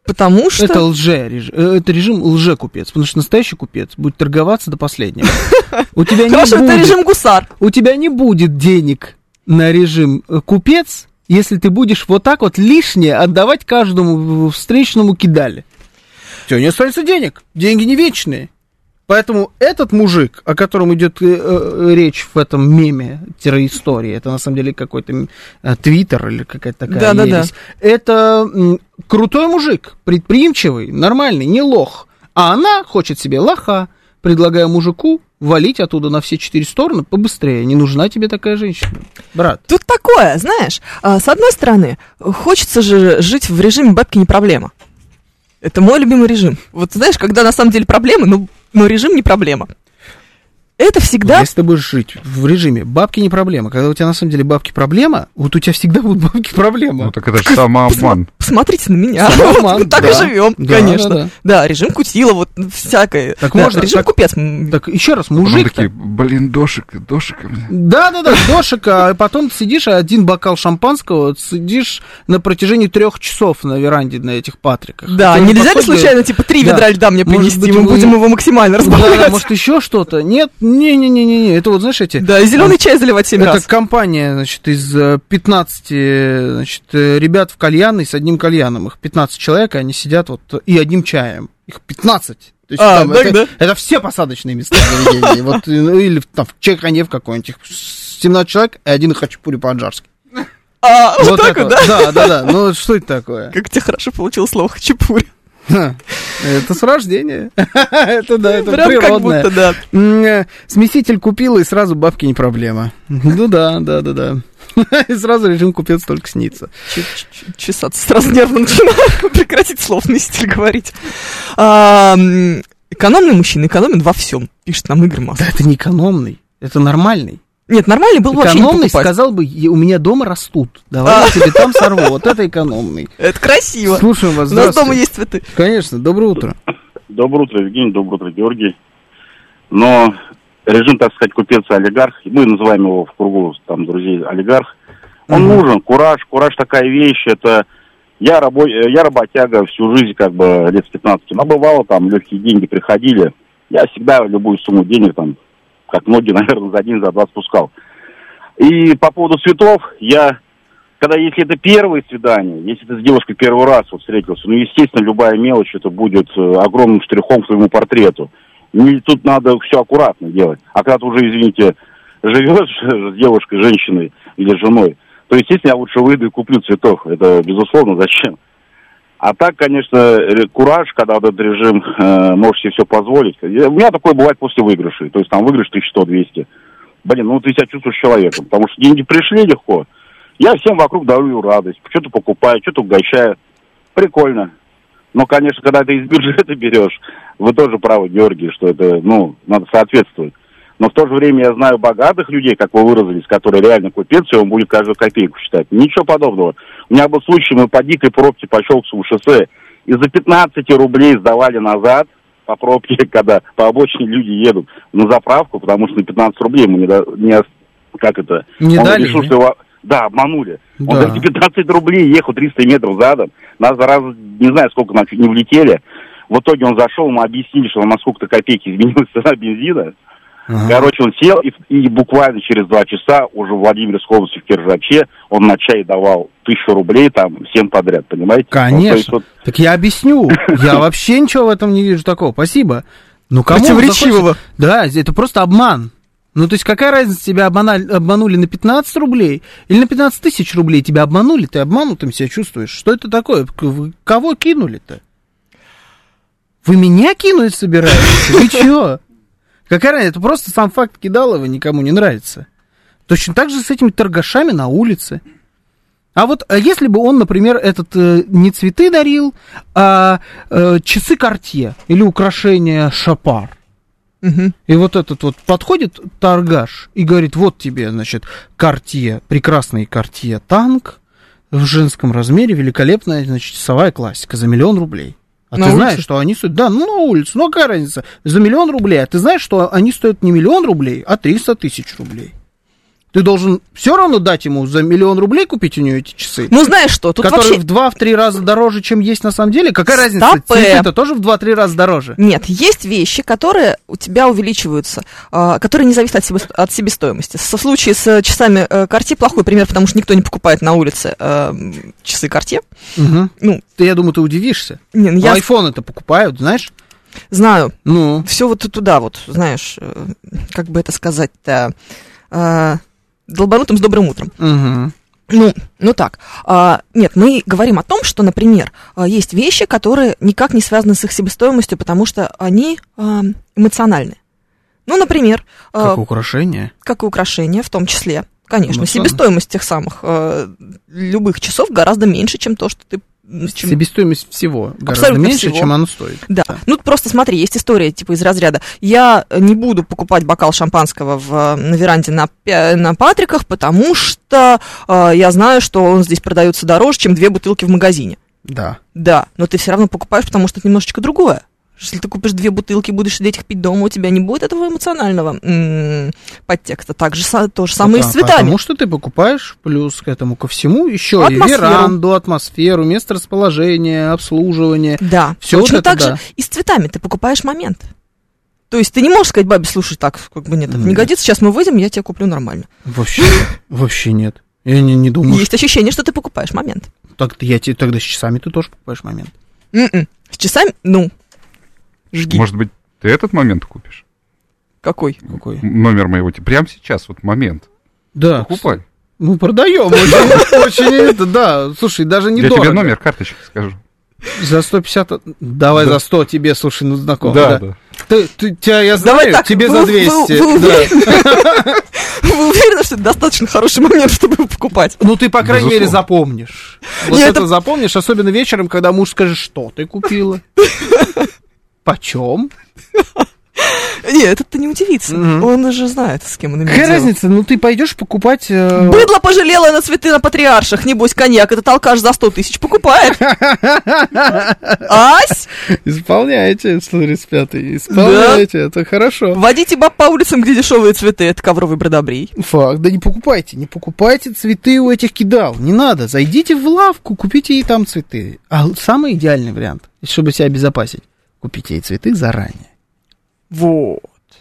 Потому что... Это лже режим, это режим лже-купец, потому что настоящий купец будет торговаться до последнего. У тебя не Хорошо, это будет- режим гусар. у тебя не будет денег на режим э, купец, если ты будешь вот так вот лишнее отдавать каждому встречному кидали. У тебя не останется денег. Деньги не вечные. Поэтому этот мужик, о котором идет э, э, речь в этом меме истории, это на самом деле какой-то э, твиттер или какая-то такая Да-да-да. ересь. Это м, крутой мужик, предприимчивый, нормальный, не лох. А она хочет себе лоха, предлагая мужику валить оттуда на все четыре стороны побыстрее. Не нужна тебе такая женщина, брат. Тут такое, знаешь, а, с одной стороны, хочется же жить в режиме бабки не проблема. Это мой любимый режим. Вот знаешь, когда на самом деле проблемы, но, но режим не проблема. Это всегда... Если ты будешь жить в режиме бабки не проблема, когда у тебя на самом деле бабки проблема, вот у тебя всегда будут бабки проблема. Ну так это же самообман. Посмотрите на меня. Самообман, так и живем, конечно. да, режим кутила, вот всякое. Так можно, Режим купец. Так еще раз, мужик. такие, блин, дошик, дошик. Да, да, да, дошика, а потом сидишь, а один бокал шампанского, сидишь на протяжении трех часов на веранде на этих патриках. Да, нельзя ли случайно, типа, три ведра льда мне принести, мы будем его максимально Да, разбавлять. может, еще что-то? Нет, не-не-не-не, это вот, знаешь, эти... Да, зеленый чай заливать семь Это раз. компания, значит, из э, 15 э, значит, э, ребят в кальянной с одним кальяном. Их 15 человек, и они сидят вот и одним чаем. Их 15. То есть А, там так, это, да? это все посадочные места заведения. Вот, э, ну, или там в Чайханев какой-нибудь. Их 17 человек и один хачапури по-аджарски. А, вот так это вот, да? Да, да, да. Ну, что это такое? Как тебе хорошо получилось слово хачапури. Это с рождения. Это да, это Прям как природное. будто, да. Э, Смеситель купила, и сразу бабки не проблема. Ну да, да, да, да. И сразу режим купец только снится. Чё- чё- Чесаться сразу нервно начинаю. Прекратить слов носитель говорить. А, Экономный мужчина экономен во всем, пишет нам Игорь Масс. Да это не экономный, это нормальный. Нет, нормальный был вообще не Экономный покупать. сказал бы, «Е- у меня дома растут. Давай А. я тебе там сорву. Вот это экономный. Это красиво. Слушаем вас. У нас дома есть цветы. Конечно, доброе утро. Доброе утро, Евгений, доброе утро, Георгий. Но режим, так сказать, купец олигарх, мы называем его в кругу там друзей олигарх, он Мгм. нужен, кураж, кураж такая вещь, это я, рабо... э, я работяга всю жизнь, как бы, лет с 15, но бывало, там, легкие деньги приходили, я всегда любую сумму денег, там, как многие, наверное, за день, за два спускал. И по поводу цветов, я, когда, если это первое свидание, если ты с девушкой первый раз вот встретился, ну, естественно, любая мелочь, это будет э, огромным штрихом к твоему портрету. Не, тут надо все аккуратно делать. А когда ты уже, извините, живешь с девушкой, женщиной или женой, то, естественно, я лучше выйду и куплю цветов. Это, безусловно, зачем? А так, конечно, кураж, когда вот этот режим э, можешь себе все позволить. У меня такое бывает после выигрышей. То есть там выигрыш 1100-200. Блин, ну ты себя чувствуешь человеком, потому что деньги пришли легко. Я всем вокруг дарую радость. Что-то покупаю, что-то угощаю. Прикольно. Но, конечно, когда ты из бюджета берешь, вы тоже правы, Георгий, что это, ну, надо соответствовать. Но в то же время я знаю богатых людей, как вы выразились, которые реально купец, и он будет каждую копейку считать. Ничего подобного. У меня был случай, мы по дикой пробке по Щелковскому шоссе, и за 15 рублей сдавали назад по пробке, когда по обочине люди едут на заправку, потому что на 15 рублей ему не, да- не как это, Не он дали, решил, что его, да, обманули. Он Да. за эти 15 рублей ехал 300 метров задом, нас за раз, не знаю, сколько нам чуть не влетели. В итоге он зашел, мы объяснили, что на сколько-то копейки изменилась цена бензина. Ага. Короче, он сел, и, и буквально через два часа уже в Владимирской области в Киржаче он на чай давал тысячу рублей там всем подряд, понимаете? Ну, есть Конечно. вот Так я объясню. Я вообще ничего в этом не вижу такого. Спасибо. Ну, кому Противоречивого. Да, это просто обман. Ну, то есть, какая разница, тебя обмана- обманули на 15 рублей или на 15 тысяч рублей? Тебя обманули, ты обманутым себя чувствуешь. Что это такое? Вы Кого кинули-то? Вы меня кинуть собираетесь? Вы чё? Какая разница? Это просто сам факт кидалова никому не нравится. Точно так же с этими торгашами на улице. А вот а если бы он, например, этот э, не цветы дарил, а э, часы Картье или украшения Шапар. Мгм. И вот этот вот подходит торгаш и говорит, вот тебе, значит, Картье, прекрасный Картье танк в женском размере, великолепная, значит, часовая классика за миллион рублей. А На ты улице? знаешь, что они стоят... Да, ну на улице, ну какая разница? За миллион рублей. А ты знаешь, что они стоят не миллион рублей, а 300 тысяч рублей. Ты должен все равно дать ему за миллион рублей купить у нее эти часы Ну, знаешь что, тут которые вообще... в два-три раза дороже, чем есть на самом деле. Какая разница? Цветы-то тоже в два-три раза дороже. Нет, есть вещи, которые у тебя увеличиваются, а, которые не зависят от, себе- от себестоимости. Со случае с часами э, Cartier плохой пример, потому что никто не покупает на улице э, часы Cartier. Мгм. Ну, Ты, я думаю, ты удивишься. не, ну, Я... Айфон это покупают, знаешь? знаю, Ну, все вот туда вот, знаешь, э, как бы это сказать-то, э, долбанутым с добрым утром. мгм. Ну, ну так. А, нет, мы говорим о том, что, например, а, есть вещи, которые никак не связаны с их себестоимостью, потому что они а, эмоциональны. Ну, например, а, как украшение. как и украшения в том числе. Конечно, Ну, себестоимость тех самых э, любых часов гораздо меньше, чем то, что ты... чем- Себестоимость всего гораздо Абсолютно меньше, всего. чем оно стоит. Да. Ну, просто смотри, есть история типа из разряда. Я не буду покупать бокал шампанского в, э, на веранде на, на Патриках, потому что э, я знаю, что он здесь продается дороже, чем две бутылки в магазине. Да. Да, но ты все равно покупаешь, потому что это немножечко другое. Если ты купишь две бутылки, будешь сидеть их пить дома, у тебя не будет этого эмоционального м, подтекста. Так же то же самое и с Пока- цветами. Потому что ты покупаешь плюс к этому ко всему еще и Атмосферу. веранду, атмосферу, место расположения, обслуживание. Да, Всё точно вот это так да. же и с цветами. Ты покупаешь момент. То есть ты не можешь сказать бабе, слушай, так, как бы нет, это не Нет. годится, сейчас мы выйдем, я тебе куплю нормально. Вообще, вообще нет. Я не, не думаю, Есть ощущение, что ты покупаешь момент. так, я тебе тогда с часами ты тоже покупаешь момент. М-м. С часами, ну, жги. Может быть, ты этот момент купишь? Какой? Какой? Номер моего. те- Прямо сейчас, вот момент. Да. Покупай. Ну, продаем. Очень, это, да. Слушай, даже Я недорого. тебе номер карточки скажу. За 150... от- Давай Да. за 100 тебе, слушай, ну знаком. да, да. Ты, ты- тебя я Давай знаю, так, тебе вы- за вы- 200. вы да. уверены? Вы уверены, что это достаточно хороший момент, чтобы его покупать? Ну, ты, по крайней мере, Безусловно. запомнишь. Вот Нет, это это- запомнишь, особенно вечером, когда муж скажет, что ты купила. Почем? Нет, этот-то не удивится. Мгм. Он уже знает, с кем он имеет Какая дело. разница? Ну, ты пойдешь покупать... э, Быдло пожалела на цветы на патриарших. Небось, коньяк этот алкаш за 100 тысяч покупает. Ась! Исполняете, 135 Исполняете, это хорошо. Водите баб по улицам, где дешевые цветы. Это ковровый бродобрей. Факт. Да не покупайте, не покупайте цветы у этих кидал. Не надо. Зайдите в лавку, купите ей там цветы. А самый идеальный вариант, чтобы себя обезопасить, купите ей цветы заранее. Вот.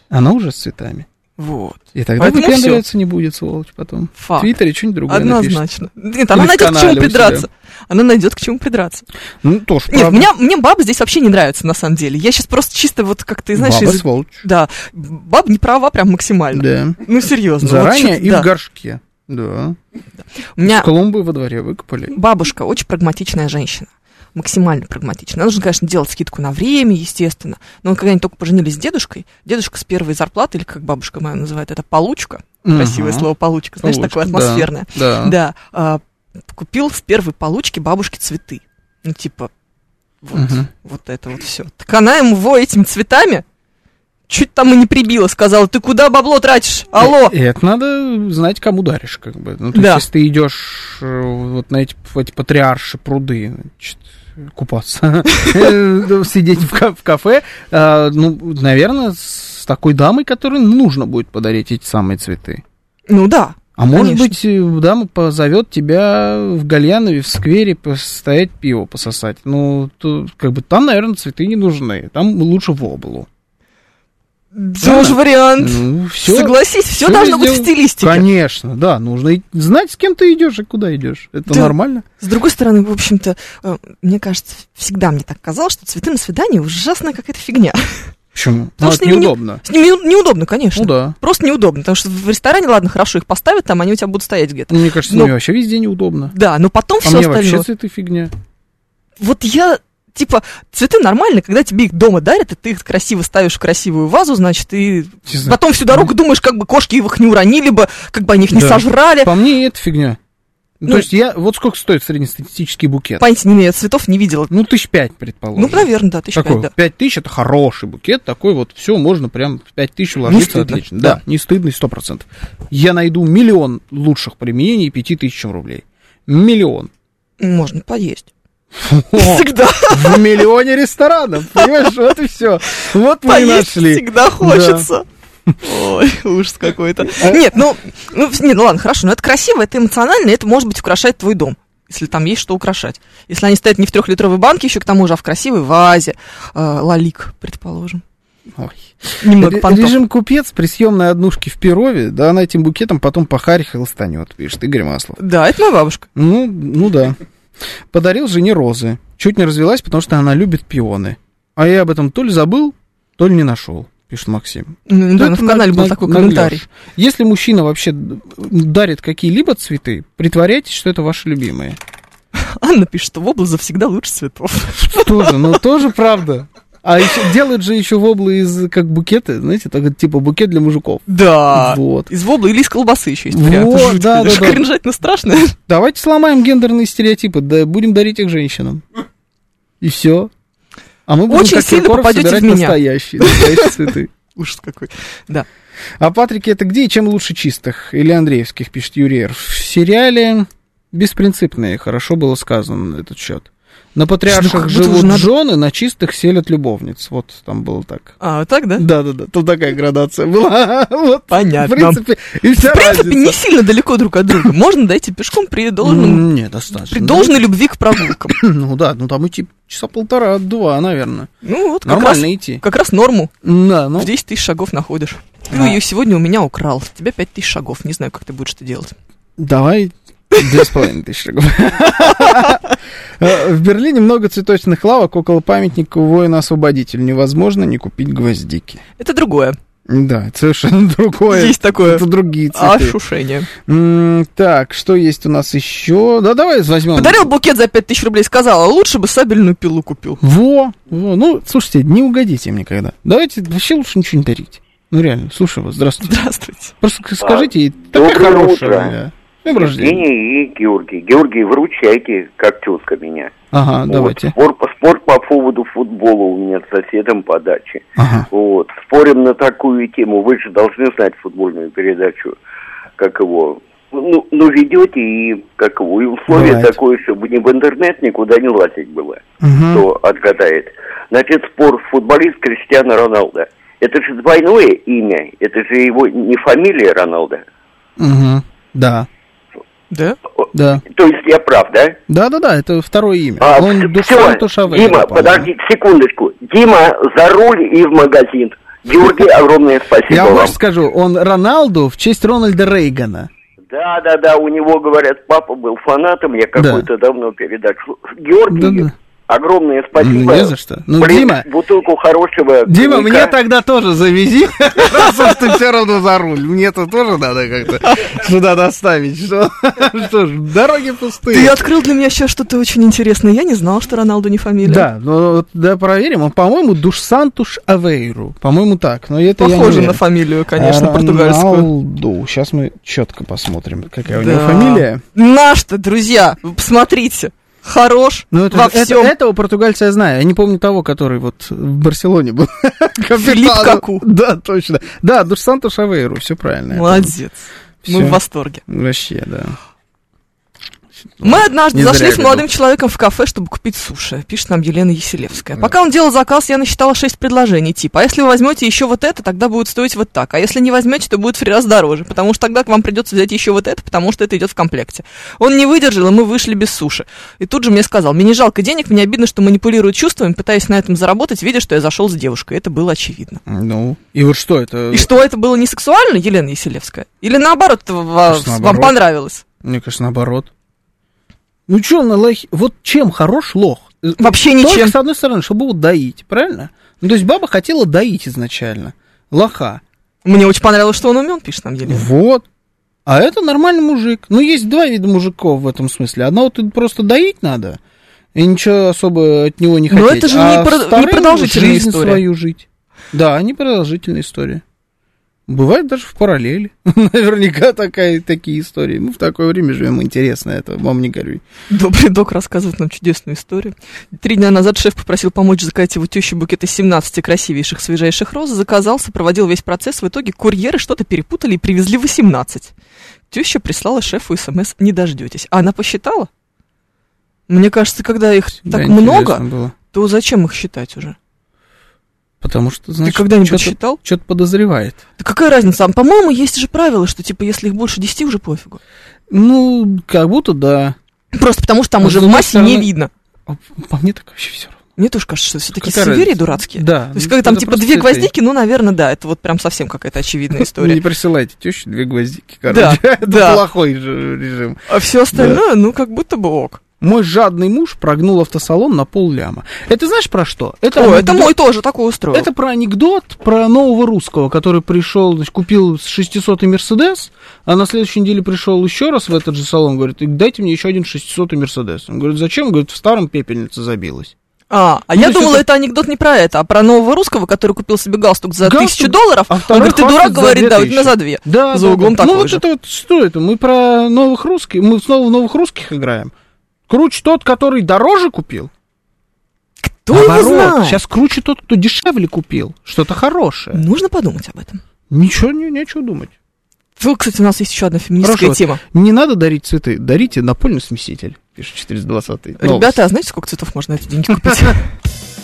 Она уже с цветами. Вот. И тогда Поэтому выпендриваться не будет, сволочь, потом. Факт. В Твиттере что-нибудь другое напишет. Однозначно. Нет, она Или найдет к чему придраться. Она найдет к чему придраться. Ну, тоже Нет, правда. меня, мне бабы здесь вообще не нравятся, на самом деле. Я сейчас просто чисто вот, как ты знаешь, Баба из- сволочь. Да, баба не права прям максимально. Да. Ну, серьезно. вот Заранее чё- и да. в горшке. Да. У меня Клумбы во дворе выкопали. бабушка очень прагматичная женщина. Максимально прагматичная. Она нужно, конечно, делать скидку на время, естественно. Но когда они только поженились с дедушкой, дедушка с первой зарплаты, или как бабушка моя называет это, получка. Красивое Мгм. слово получка, знаешь, Получка, такое да, атмосферное. Да. Да. а, купил в первой получке бабушке цветы. Ну, типа, вот, Мгм. вот это вот все. Так она ему во этими цветами чуть там и не прибила, сказала, ты куда бабло тратишь? Алло! И это надо знать, кому даришь, как бы. Ну, то Да. есть, если ты идешь э, вот на эти, в эти патриарши пруды, значит, купаться, э, сидеть в ка- в кафе. А, Ну, наверное, с такой дамой, которой нужно будет подарить эти самые цветы. Ну да. А может быть, э, дама позовет тебя в Гальянове, в сквере, постоять пиво пососать. Ну, как бы там, наверное, цветы не нужны. Там лучше в облу. Тоже вариант. Ну, все. Согласись, все должно быть в стилистике. Конечно, да. Нужно знать, с кем ты идешь и куда идешь. Это Да. нормально. С другой стороны, в общем-то, э, мне кажется, всегда мне так казалось, что цветы на свидании ужасная какая-то фигня. Почему? Ну, Потому это что не- неудобно. С ними неудобно, конечно. Ну да. Просто неудобно, потому что в ресторане, ладно, хорошо их поставят, там они у тебя будут стоять где-то. Ну, Мне кажется, Ну, мне вообще везде неудобно. Да, но потом А все мне остальное. вообще цветы фигня. Вот я, типа, цветы нормальные, когда тебе их дома дарят, и ты их красиво ставишь в красивую вазу, значит, и Не знаю. потом всю дорогу думаешь, как бы кошки их не уронили бы, как бы они их не Да. сожрали. По мне это фигня. Ну, То есть я... Вот сколько стоит среднестатистический букет? Понятия не имею, я цветов не видела. Ну, тысяч пять, предположим. Ну, наверное, да, тысяч Такой, пять, да. пять тысяч это хороший букет, такой вот, все, можно прям в пять тысяч уложиться стыдно, отлично. да. Да, не стыдный, сто процентов. Я найду миллион лучших применений пяти тысячам рублей. Миллион. Можно поесть. Всегда. в миллионе ресторанов, понимаешь, вот и все. Вот мы и Поесть нашли. всегда хочется. Ой, ужас какой-то. Нет, ну, ну, нет, ну ладно, хорошо, но это красиво, это эмоционально, это, может быть, украшает твой дом, если там есть что украшать. Если они стоят не в трехлитровой банке, еще к тому же, а в красивой вазе, э, лалик, предположим. Ой. Немного понтов. Режим купец при съемной однушке в Перове, да, она этим букетом потом по харе хлыстанет, пишет Игорь Маслов. Да, это моя бабушка. Ну, ну да. Подарил жене розы. Чуть не развелась, потому что она любит пионы. А я об этом то ли забыл, то ли не нашел, пишет Максим. Ну, да, в канале на- был на- такой комментарий. Если мужчина вообще дарит какие-либо цветы, притворяйтесь, что это ваши любимые. Анна пишет, что вобла завсегда лучше цветов. Тоже, ну тоже правда. А еще, делают же еще воблы из как букеты, знаете, так, типа букет для мужиков. Да. Вот. Из вобла или из колбасы еще есть Вот. Жуть, да, да, да. кринжать-то страшно. Давайте сломаем гендерные стереотипы, да будем дарить их женщинам. И все. А мы будем, Очень как сильно попадете собирать в меня. настоящие, настоящие цветы. Ужас какой. Да. А Патрики это где и чем лучше чистых? Или Андреевских, пишет Юрий Р. В сериале беспринципные, хорошо было сказано на этот счет. На Ну, патриарших будто живут надо- жены, на чистых селят любовниц. Вот там было так. А, вот так, да? Да-да-да, там такая градация была. Вот, Понятно. В принципе, и вся В принципе, не сильно далеко друг от друга. Можно дойти пешком при должном, М, Не, достаточно. при должной любви к прогулкам. Ну да, ну там идти часа полтора-два, наверное. Ну вот, как раз, Нормально идти. как раз норму. Да, ну, В 10 тысяч шагов находишь. Ты А. ее сегодня у меня украл. Тебя 5 тысяч шагов. Не знаю, как ты будешь это делать. давай две с половиной тысячи шагов. Э, В Берлине много цветочных лавок около памятника воина-освободителю. Невозможно не купить гвоздики. Это другое. Да, это совершенно другое. Есть такое Это другие цветы. ошушение. М, Так, что есть у нас еще? Да, давай возьмем. Подарил букет за 5 тысяч рублей, сказала, лучше бы сабельную пилу купил. Во, во. Ну, слушайте, не угодите им никогда. Давайте вообще лучше ничего не дарить. Ну, реально, слушаю вас. Здравствуйте. Здравствуйте. Просто скажите ей, такая хорошая. Днем рождения. Евгений и Георгий. Георгий, выручайте, как тезка меня. Ага, Вот. давайте. Спор, спор по поводу футбола у меня с соседом по даче. Ага. Вот. Спорим на такую тему. Вы же должны знать футбольную передачу. Как его... Ну, ну ведете и как его, и условие Бывает. такое, чтобы ни в интернет никуда не лазить было, Мгм. кто отгадает. Значит, спор футболист Криштиану Роналдо. Это же двойное имя, это же его не фамилия Роналдо. Мгм. Да, Да? да. То есть я прав, да? Да, да, да, это второе имя. А, Он всё, Дусан Тушаве. Дима, подожди секундочку. Дима, за руль и в магазин. Георгий, огромное спасибо Я вам. больше скажу, он Роналду в честь Рональда Рейгана. Да, да, да, у него, говорят, папа был фанатом, я какую-то давно передачу. Георгий, Да-да. Огромное спасибо. Не за что. Ну, Блин, Дима- бутылку хорошего Дима, коньяка. мне тогда тоже завези, раз уж ты все равно за руль. Мне-то тоже надо как-то сюда доставить. Что, что ж, дороги пустые. Ты открыл для меня сейчас что-то очень интересное. Я не знал, что Роналду не фамилия. Да, ну вот, да, проверим. Он, по-моему, Душсантуш Авейру. По-моему, так. Но это Похоже на фамилию, конечно, португальскую. Роналду. Сейчас мы четко посмотрим, какая у него фамилия. Наш-то, друзья, посмотрите. Хорош Ну, это, во это- всем. этого португальца я знаю. Я не помню того, который вот в Барселоне был. Филипп. Каку. Да, точно. Да, Душсанту Шавейру, все правильно. Молодец. Мы в восторге. Вообще, да. Мы однажды Не зашли с молодым человеком в кафе, чтобы купить суши, пишет нам Елена Еселевская. Пока он делал заказ, я насчитала шесть предложений, типа, а если вы возьмете еще вот это, тогда будет стоить вот так, а если не возьмете, то будет в три раза дороже, потому что тогда вам придется взять еще вот это, потому что это идет в комплекте. Он не выдержал, и мы вышли без суши. И тут же мне сказал, мне не жалко денег, мне обидно, что манипулируют чувствами, пытаясь на этом заработать, видя, что я зашел с девушкой. Это было очевидно. Ну, и вот что это? И что, это было не сексуально, Елена Еселевская? Или наоборот, Конечно, вам наоборот. понравилось? Мне кажется, наоборот. Ну что, на лохе... Вот чем хорош лох? Э, Вообще Только, ничем. с одной стороны, чтобы его доить, правильно? Ну, то есть баба хотела доить изначально. Лоха. Мне очень понравилось, что он умен, пишет нам Елена. Вот. А это нормальный мужик. Ну, есть два вида мужиков в этом смысле. Одного ты просто доить надо, и ничего особо от него не Но хотеть. это же а не про- не продолжительная жизнь история. свою жить. Да, не продолжительная история. Бывает даже в параллели. Наверняка такая, такие истории. Мы в такое время живем, интересно это, вам не горюй. Добрый док рассказывает нам чудесную историю. Три дня назад шеф попросил помочь заказать его теще букет из 17 красивейших, свежайших роз. Заказал, сопроводил весь процесс. В итоге курьеры что-то перепутали и привезли 18. Теща прислала шефу смс «Не дождетесь». А она посчитала? Мне кажется, когда их Да, так много, было. то зачем их считать уже? Потому что, значит, Ты когда-нибудь что-то, считал? что-то подозревает. Да какая разница? А, по-моему, есть же правило, что типа если их больше 10, уже пофигу. Ну, как будто да. Просто потому что там А уже в массе не стороны- видно. А По мне так вообще все равно. Мне тоже кажется, что все такие Какая суеверия разница? дурацкие. Да. То есть, ну, когда там это типа две это- гвоздики, ну, наверное, да, это вот прям совсем какая-то очевидная Не история. присылайте теще две гвоздики, Да, короче. Это да. плохой же режим. А все остальное, ну, как будто бы ок. Мой жадный муж прогнул автосалон на пол ляма. Это знаешь про что? Это О, это мой тоже такой устроил. Это про анекдот про нового русского, который пришел, значит, купил 600 Мерседес, а на следующей неделе пришел еще раз в этот же салон, говорит, «И дайте мне еще один 600 Мерседес. Он говорит, зачем? Говорит, в старом пепельница забилась. А, а Ну, я думала, это- это анекдот не про это, а про нового русского, который купил себе галстук за Галстук, тысячу долларов. а Он говорит, ты дурак, говорит, да, у меня за две. Да, За да, углом да. такой Ну, вот же. это вот, что это? Мы про новых русских, мы снова новых русских играем. Круче тот, который дороже купил. Кто его Наоборот, знает? Сейчас круче тот, кто дешевле купил. Что-то хорошее. Нужно подумать об этом. Ничего, не, нечего думать. Вот, кстати, у нас есть еще одна феминистская Хорошо. тема. Не надо дарить цветы, дарите напольный смеситель, пишет 420 Ребята, а знаете, сколько цветов можно на эти деньги купить?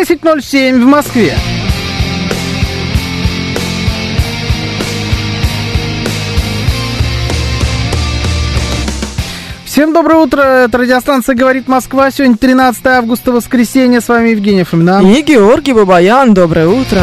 Десять ноль семь в Москве. Всем доброе утро, это радиостанция «Говорит Москва». Сегодня 13 августа, воскресенье. С вами Евгений Фомина. И Георгий Бабаян, доброе утро.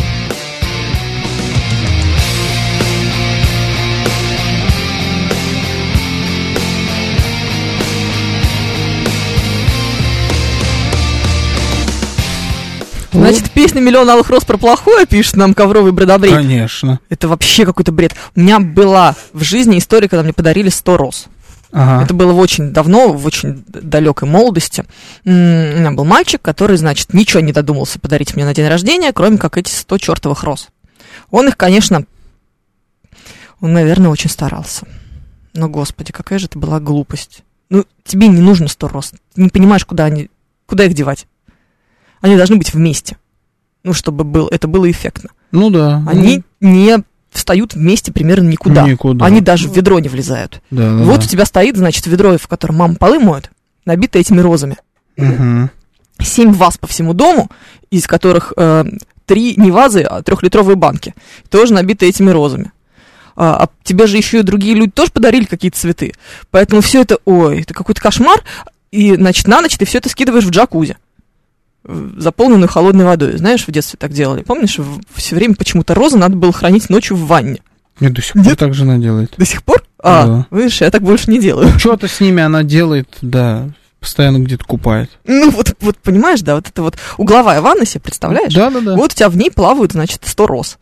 Значит, песня «Миллион алых роз» про плохое, пишет нам ковровый бродобрей. Конечно. Это вообще какой-то бред. У меня была в жизни история, когда мне подарили 100 роз. Ага. Это было в очень давно, в очень далекой молодости. У меня был мальчик, который, значит, ничего не додумался подарить мне на день рождения, кроме как эти 100 чертовых роз. Он их, конечно, он, наверное, очень старался. Но, господи, какая же это была глупость. Ну, тебе не нужно 100 роз. Ты не понимаешь, куда они, куда их девать. Они должны быть вместе. Ну, чтобы был, это было эффектно. Ну да. Они не встают вместе примерно никуда. Никуда. Они даже в ведро не влезают. Да, да, Вот да. у тебя стоит, значит, ведро, в котором мама полы моет, набито этими розами. Мгм. Семь ваз по всему дому, из которых э, три не вазы, а трехлитровые банки, тоже набиты этими розами. А, а тебе же еще и другие люди тоже подарили какие-то цветы. Поэтому все это, ой, это какой-то кошмар. И, значит, на ночь ты все это скидываешь в джакузи заполненную холодной водой. Знаешь, в детстве так делали. Помнишь, все время почему-то розы надо было хранить ночью в ванне. Нет, до сих пор Нет. так жена делает. До сих пор? А, Да. видишь, я так больше не делаю. Что-то с ними она делает, да, постоянно где-то купает. Ну, вот, вот понимаешь, да, вот это вот угловая ванна себе, представляешь? Да-да-да. Вот у тебя в ней плавают, значит, 100 роз.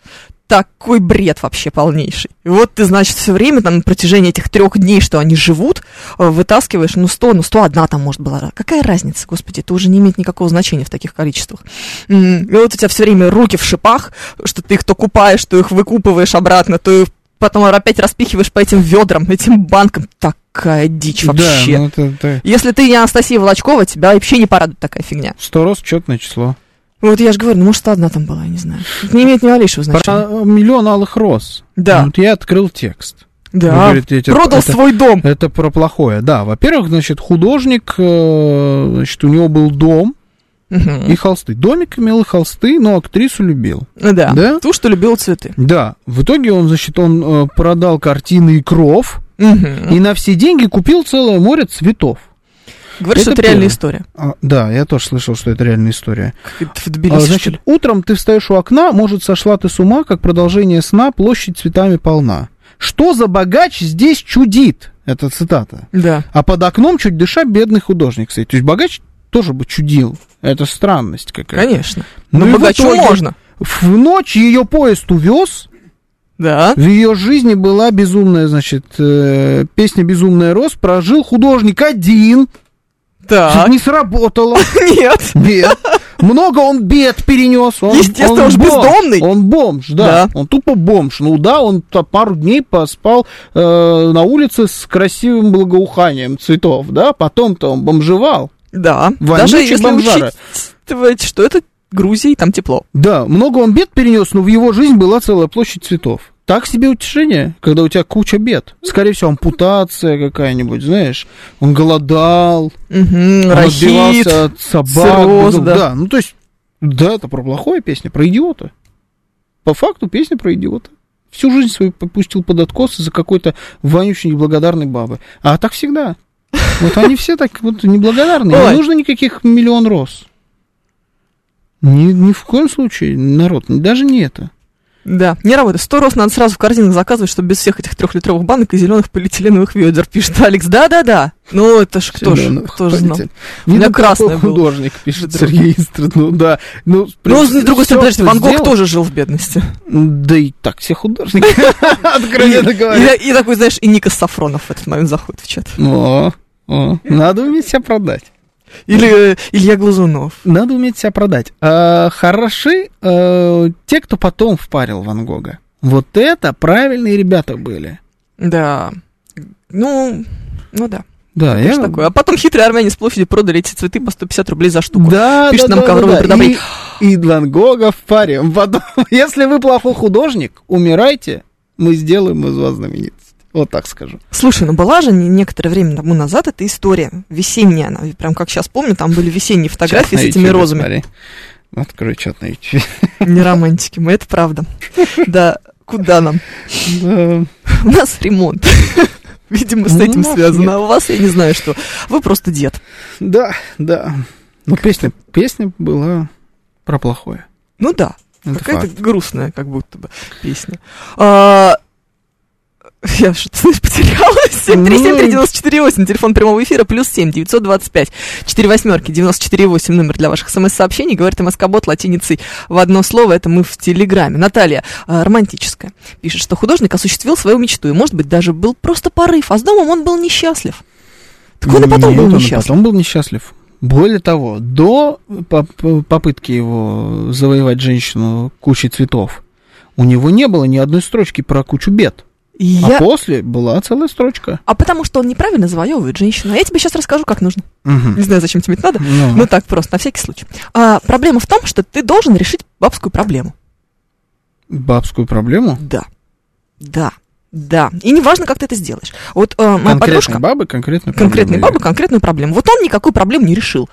Такой бред вообще полнейший. И вот ты, значит, все время там на протяжении этих трех дней, что они живут, э, вытаскиваешь, ну, 100, ну, 101 там, может, была. Какая разница, господи, это уже не имеет никакого значения в таких количествах. И вот у тебя все время руки в шипах, что ты их то купаешь, то их выкупываешь обратно, то их потом опять распихиваешь по этим ведрам, этим банкам. Такая дичь вообще. Да, ну это, это Если ты не Анастасия Волочкова, тебя вообще не порадует такая фигня. сто раз четное число. Вот я же говорю, ну, может, одна там была, я не знаю. Это не имеет ни малейшего значения. Про миллион алых роз. Да. Вот я открыл текст. Да, говорите, эти- продал это- свой дом. Это про плохое. Да, во-первых, значит, художник, э, значит, у него был дом Мгм. и холсты. Домик имел и холсты, но актрису любил. Да. Да? Ту, что любил цветы. Да, в итоге он, значит, он э, продал картины и кров, Мгм. и на все деньги купил целое море цветов. Говоришь, что это реальная история. А, да, я тоже слышал, что это реальная история. В А, Тбилиси, что значит, утром ты встаешь у окна, может, сошла ты с ума, как продолжение сна, площадь цветами полна. Что за богач здесь чудит? Это цитата. Да. А под окном, чуть дыша, бедный художник, кстати. То есть богач тоже бы чудил. Это странность какая-то. Конечно. Ну Но в богачу итоге можно. В ночь ее поезд увез, Да. в ее жизни была безумная, значит, э, песня «Безумная роз», прожил художник один, Так. не сработало. Нет. Нет. Много он бед перенес. Он, Естественно, он он же бомж. бездомный. Он бомж, да. Да. Он тупо бомж. Ну да, он пару дней поспал э, на улице с красивым благоуханием цветов, да. Потом-то он бомжевал. Да. Вонючий Даже если бомжара. учитывать, что это Грузия, и там тепло. Да, много он бед перенес, но в его жизнь была целая площадь цветов. Так себе утешение, когда у тебя куча бед. Скорее всего, ампутация какая-нибудь, знаешь. Он голодал, Угу. Рахит. от собак. цирроз, да. да, ну то есть, да, это про плохое песня, про идиота. По факту песня про идиота. Всю жизнь свою попустил под откос из-за какой-то вонючей неблагодарной бабы. А так всегда. Вот они все так вот неблагодарные. Не нужно никаких миллион роз. Ни, ни в коем случае, народ, даже не это. Да, не работает. Сто роз надо сразу в корзинах заказывать, чтобы без всех этих трехлитровых банок и зеленых полиэтиленовых ведер, пишет Алекс. Да-да-да. Ну, это ж кто ж, Зелёных кто ж знал. У меня красное было. художник, пишет. Сергей. Ну да. Ну, Ну, с другой стороны, подожди, Ван Гог тоже жил в бедности. Да и так все художники, откровенно говоря. И, такой, знаешь, и Никас Сафронов в этот момент заходит в чат. О, надо уметь себя продать. Или э, Илья Глазунов. Надо уметь себя продать. А, хороши э, те, кто потом впарил Ван Гога. Вот это правильные ребята были. Да. Ну, ну да. Да, Я такое. А потом хитрые армяне с площади продали эти цветы по 150 рублей за штуку. Да, Пишет да, нам да, ковровый да, да. И, и Ван Гога впарим. Потом, если вы плохой художник, умирайте, мы сделаем из вас знаменитость. Вот так скажу. Слушай, ну была же не- некоторое время тому назад эта история весенняя, она, прям как сейчас помню, там были весенние фотографии с этими розами. смотри. Открой чат на YouTube. Не романтики мы, это правда. Да, куда нам? У нас ремонт. Видимо, с Ну, этим у нас связано. А у вас, я не знаю, что. Вы просто дед. Да, да. Но песня, песня была про плохое. Ну да. Какая-то грустная, как будто бы, песня. Я что-то, знаешь, потерялась. Ну, 7373948, телефон прямого эфира, плюс 7, 925, 4 восьмерки, 94,8, номер для ваших смс-сообщений. Говорит МСК-бот латиницей в одно слово, это мы в Телеграме. Наталья, а, романтическая, пишет, что художник осуществил свою мечту, и, может быть, даже был просто порыв, а с домом он был несчастлив. Так он и потом Нет, был он несчастлив. потом был несчастлив. Более того, до поп- попытки его завоевать женщину кучей цветов, у него не было ни одной строчки про кучу бед. А я- после была целая строчка. А потому что он неправильно завоевывает женщину. А я тебе сейчас расскажу, как нужно. Мгм. Не знаю, зачем тебе это надо. Ну, Ну так просто, на всякий случай. А, проблема в том, что ты должен решить бабскую проблему. бабскую проблему. Да. Да. Да. И неважно, как ты это сделаешь. Вот э, моя Конкретной подружка, бабы, конкретную проблему. бабы, конкретную проблему. Вот он никакую проблему не решил.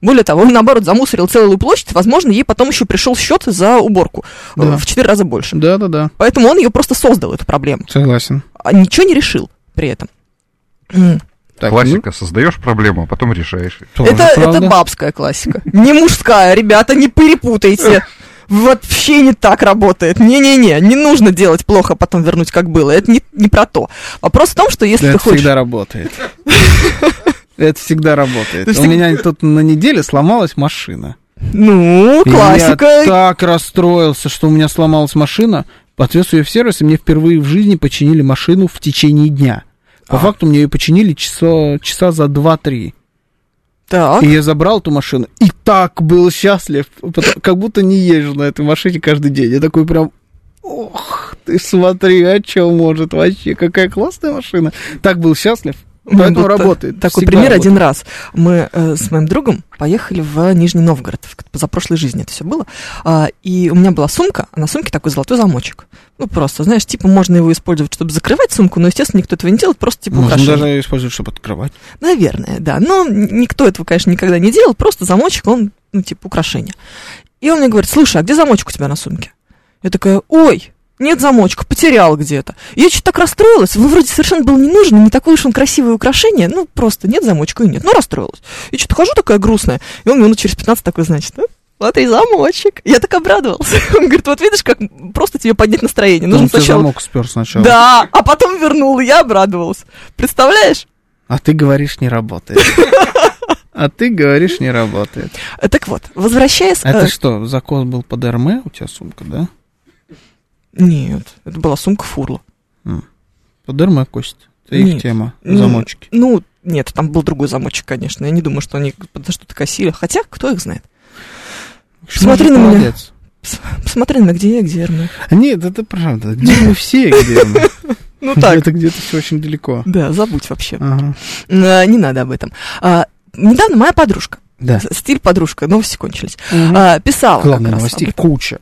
Более того, он, наоборот, замусорил целую площадь, возможно, ей потом еще пришел счет за уборку э, Да. в четыре раза больше. Да-да-да, Поэтому он ее просто создал, эту проблему. согласен. А ничего не решил при этом. Так, Классика. Создаешь проблему, а потом решаешь. ну, тоже Это, правда. это бабская классика. Не мужская, ребята, не перепутайте. Вообще не так работает. Не-не-не, не нужно делать плохо, а потом вернуть как было. Это не, не про то. Вопрос в том, что если Да, ты это хочешь... всегда работает. Это всегда работает. У меня тут на неделе сломалась машина. Ну, классика. Я так расстроился, что у меня сломалась машина. Отвез ее в сервис, и мне впервые в жизни починили машину в течение дня. По А. факту мне ее починили часа, часа за 2-3. Так. И я забрал эту машину и так был счастлив, потому- как будто не езжу на этой машине каждый день. Я такой прям, ох, ты смотри, а что может вообще, какая классная машина. Так был счастлив, поэтому та- работает. Такой пример работает. один раз. Мы э, с моим другом поехали в Нижний Новгород. В позапрошлой жизни это все было. А, и у меня была сумка, а на сумке такой золотой замочек. Ну, просто, знаешь, типа можно его использовать, чтобы закрывать сумку, но, естественно, никто этого не делает, просто типа Можно украшение. даже использовать, чтобы открывать. Наверное, да. Но никто этого, конечно, никогда не делал, просто замочек, он, ну, типа, украшение. И он мне говорит, слушай, а где замочек у тебя на сумке? Я такая, ой, нет замочка, потерял где-то. Я что-то так расстроилась, он вроде совершенно был не нужен, не такое уж он красивое украшение, ну, просто нет замочка и нет. Ну, расстроилась. И что-то хожу такая грустная, и он минут через 15 такой, значит, «Ну, смотри, замочек. Я так обрадовался. Он говорит, вот видишь, как просто тебе поднять настроение. Нужно Он сначала... замок спер сначала. Да, а потом вернул, и я обрадовалась. Представляешь? А ты говоришь, не работает. А ты говоришь, не работает. Так вот, возвращаясь... Это что, закос был под РМ у тебя сумка, да? Нет, это была сумка фурла. Под РМ, Костя. Это их Нет. тема, Ну, замочки. Ну, нет, там был другой замочек, конечно. Я не думаю, что они под что-то косили. Хотя, кто их знает. Смотри на меня. Посмотри на меня, где я, где Эрна. Нет, это правда. Где мы все, где мы? Ну так. Это где-то все очень далеко. Да, забудь вообще. Не надо об этом. А, Недавно моя подружка, Да. стиль подружка, новости кончились, Мгм. а, писала Главное, новостей куча.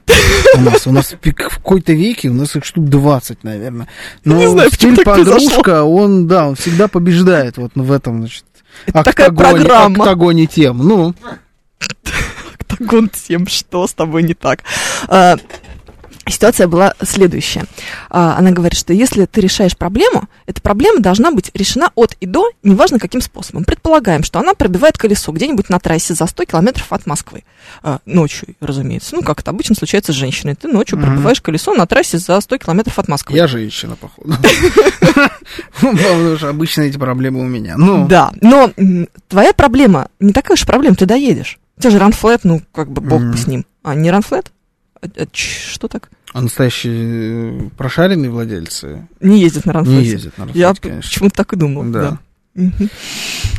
У нас, у нас в какой-то веке, у нас их штук 20, наверное. Но Не знаю, стиль подружка, он, да, он всегда побеждает вот в этом, значит, Это такая октагоне, программа. октагоне тем. Ну, Октагон тем, что с тобой не так. А, Ситуация была следующая. А, Она говорит, что если ты решаешь проблему, эта проблема должна быть решена от и до, неважно каким способом. Предполагаем, что она пробивает колесо где-нибудь на трассе за 100 километров от Москвы. А, Ночью, разумеется. Ну, как это обычно случается с женщиной. Ты ночью Мгм. пробиваешь колесо на трассе за 100 километров от Москвы. я женщина, походу. Потому что обычно эти проблемы у меня. Ну, Да, но твоя проблема не такая уж проблема, ты доедешь. У тебя же ранфлет, ну, как бы бог с ним. А, не ранфлет? А ч- что так? а настоящие э, прошаренные владельцы Не ездят на ранфлете. не ездят на Я рассадке, конечно. почему-то так и думал. Да. Да.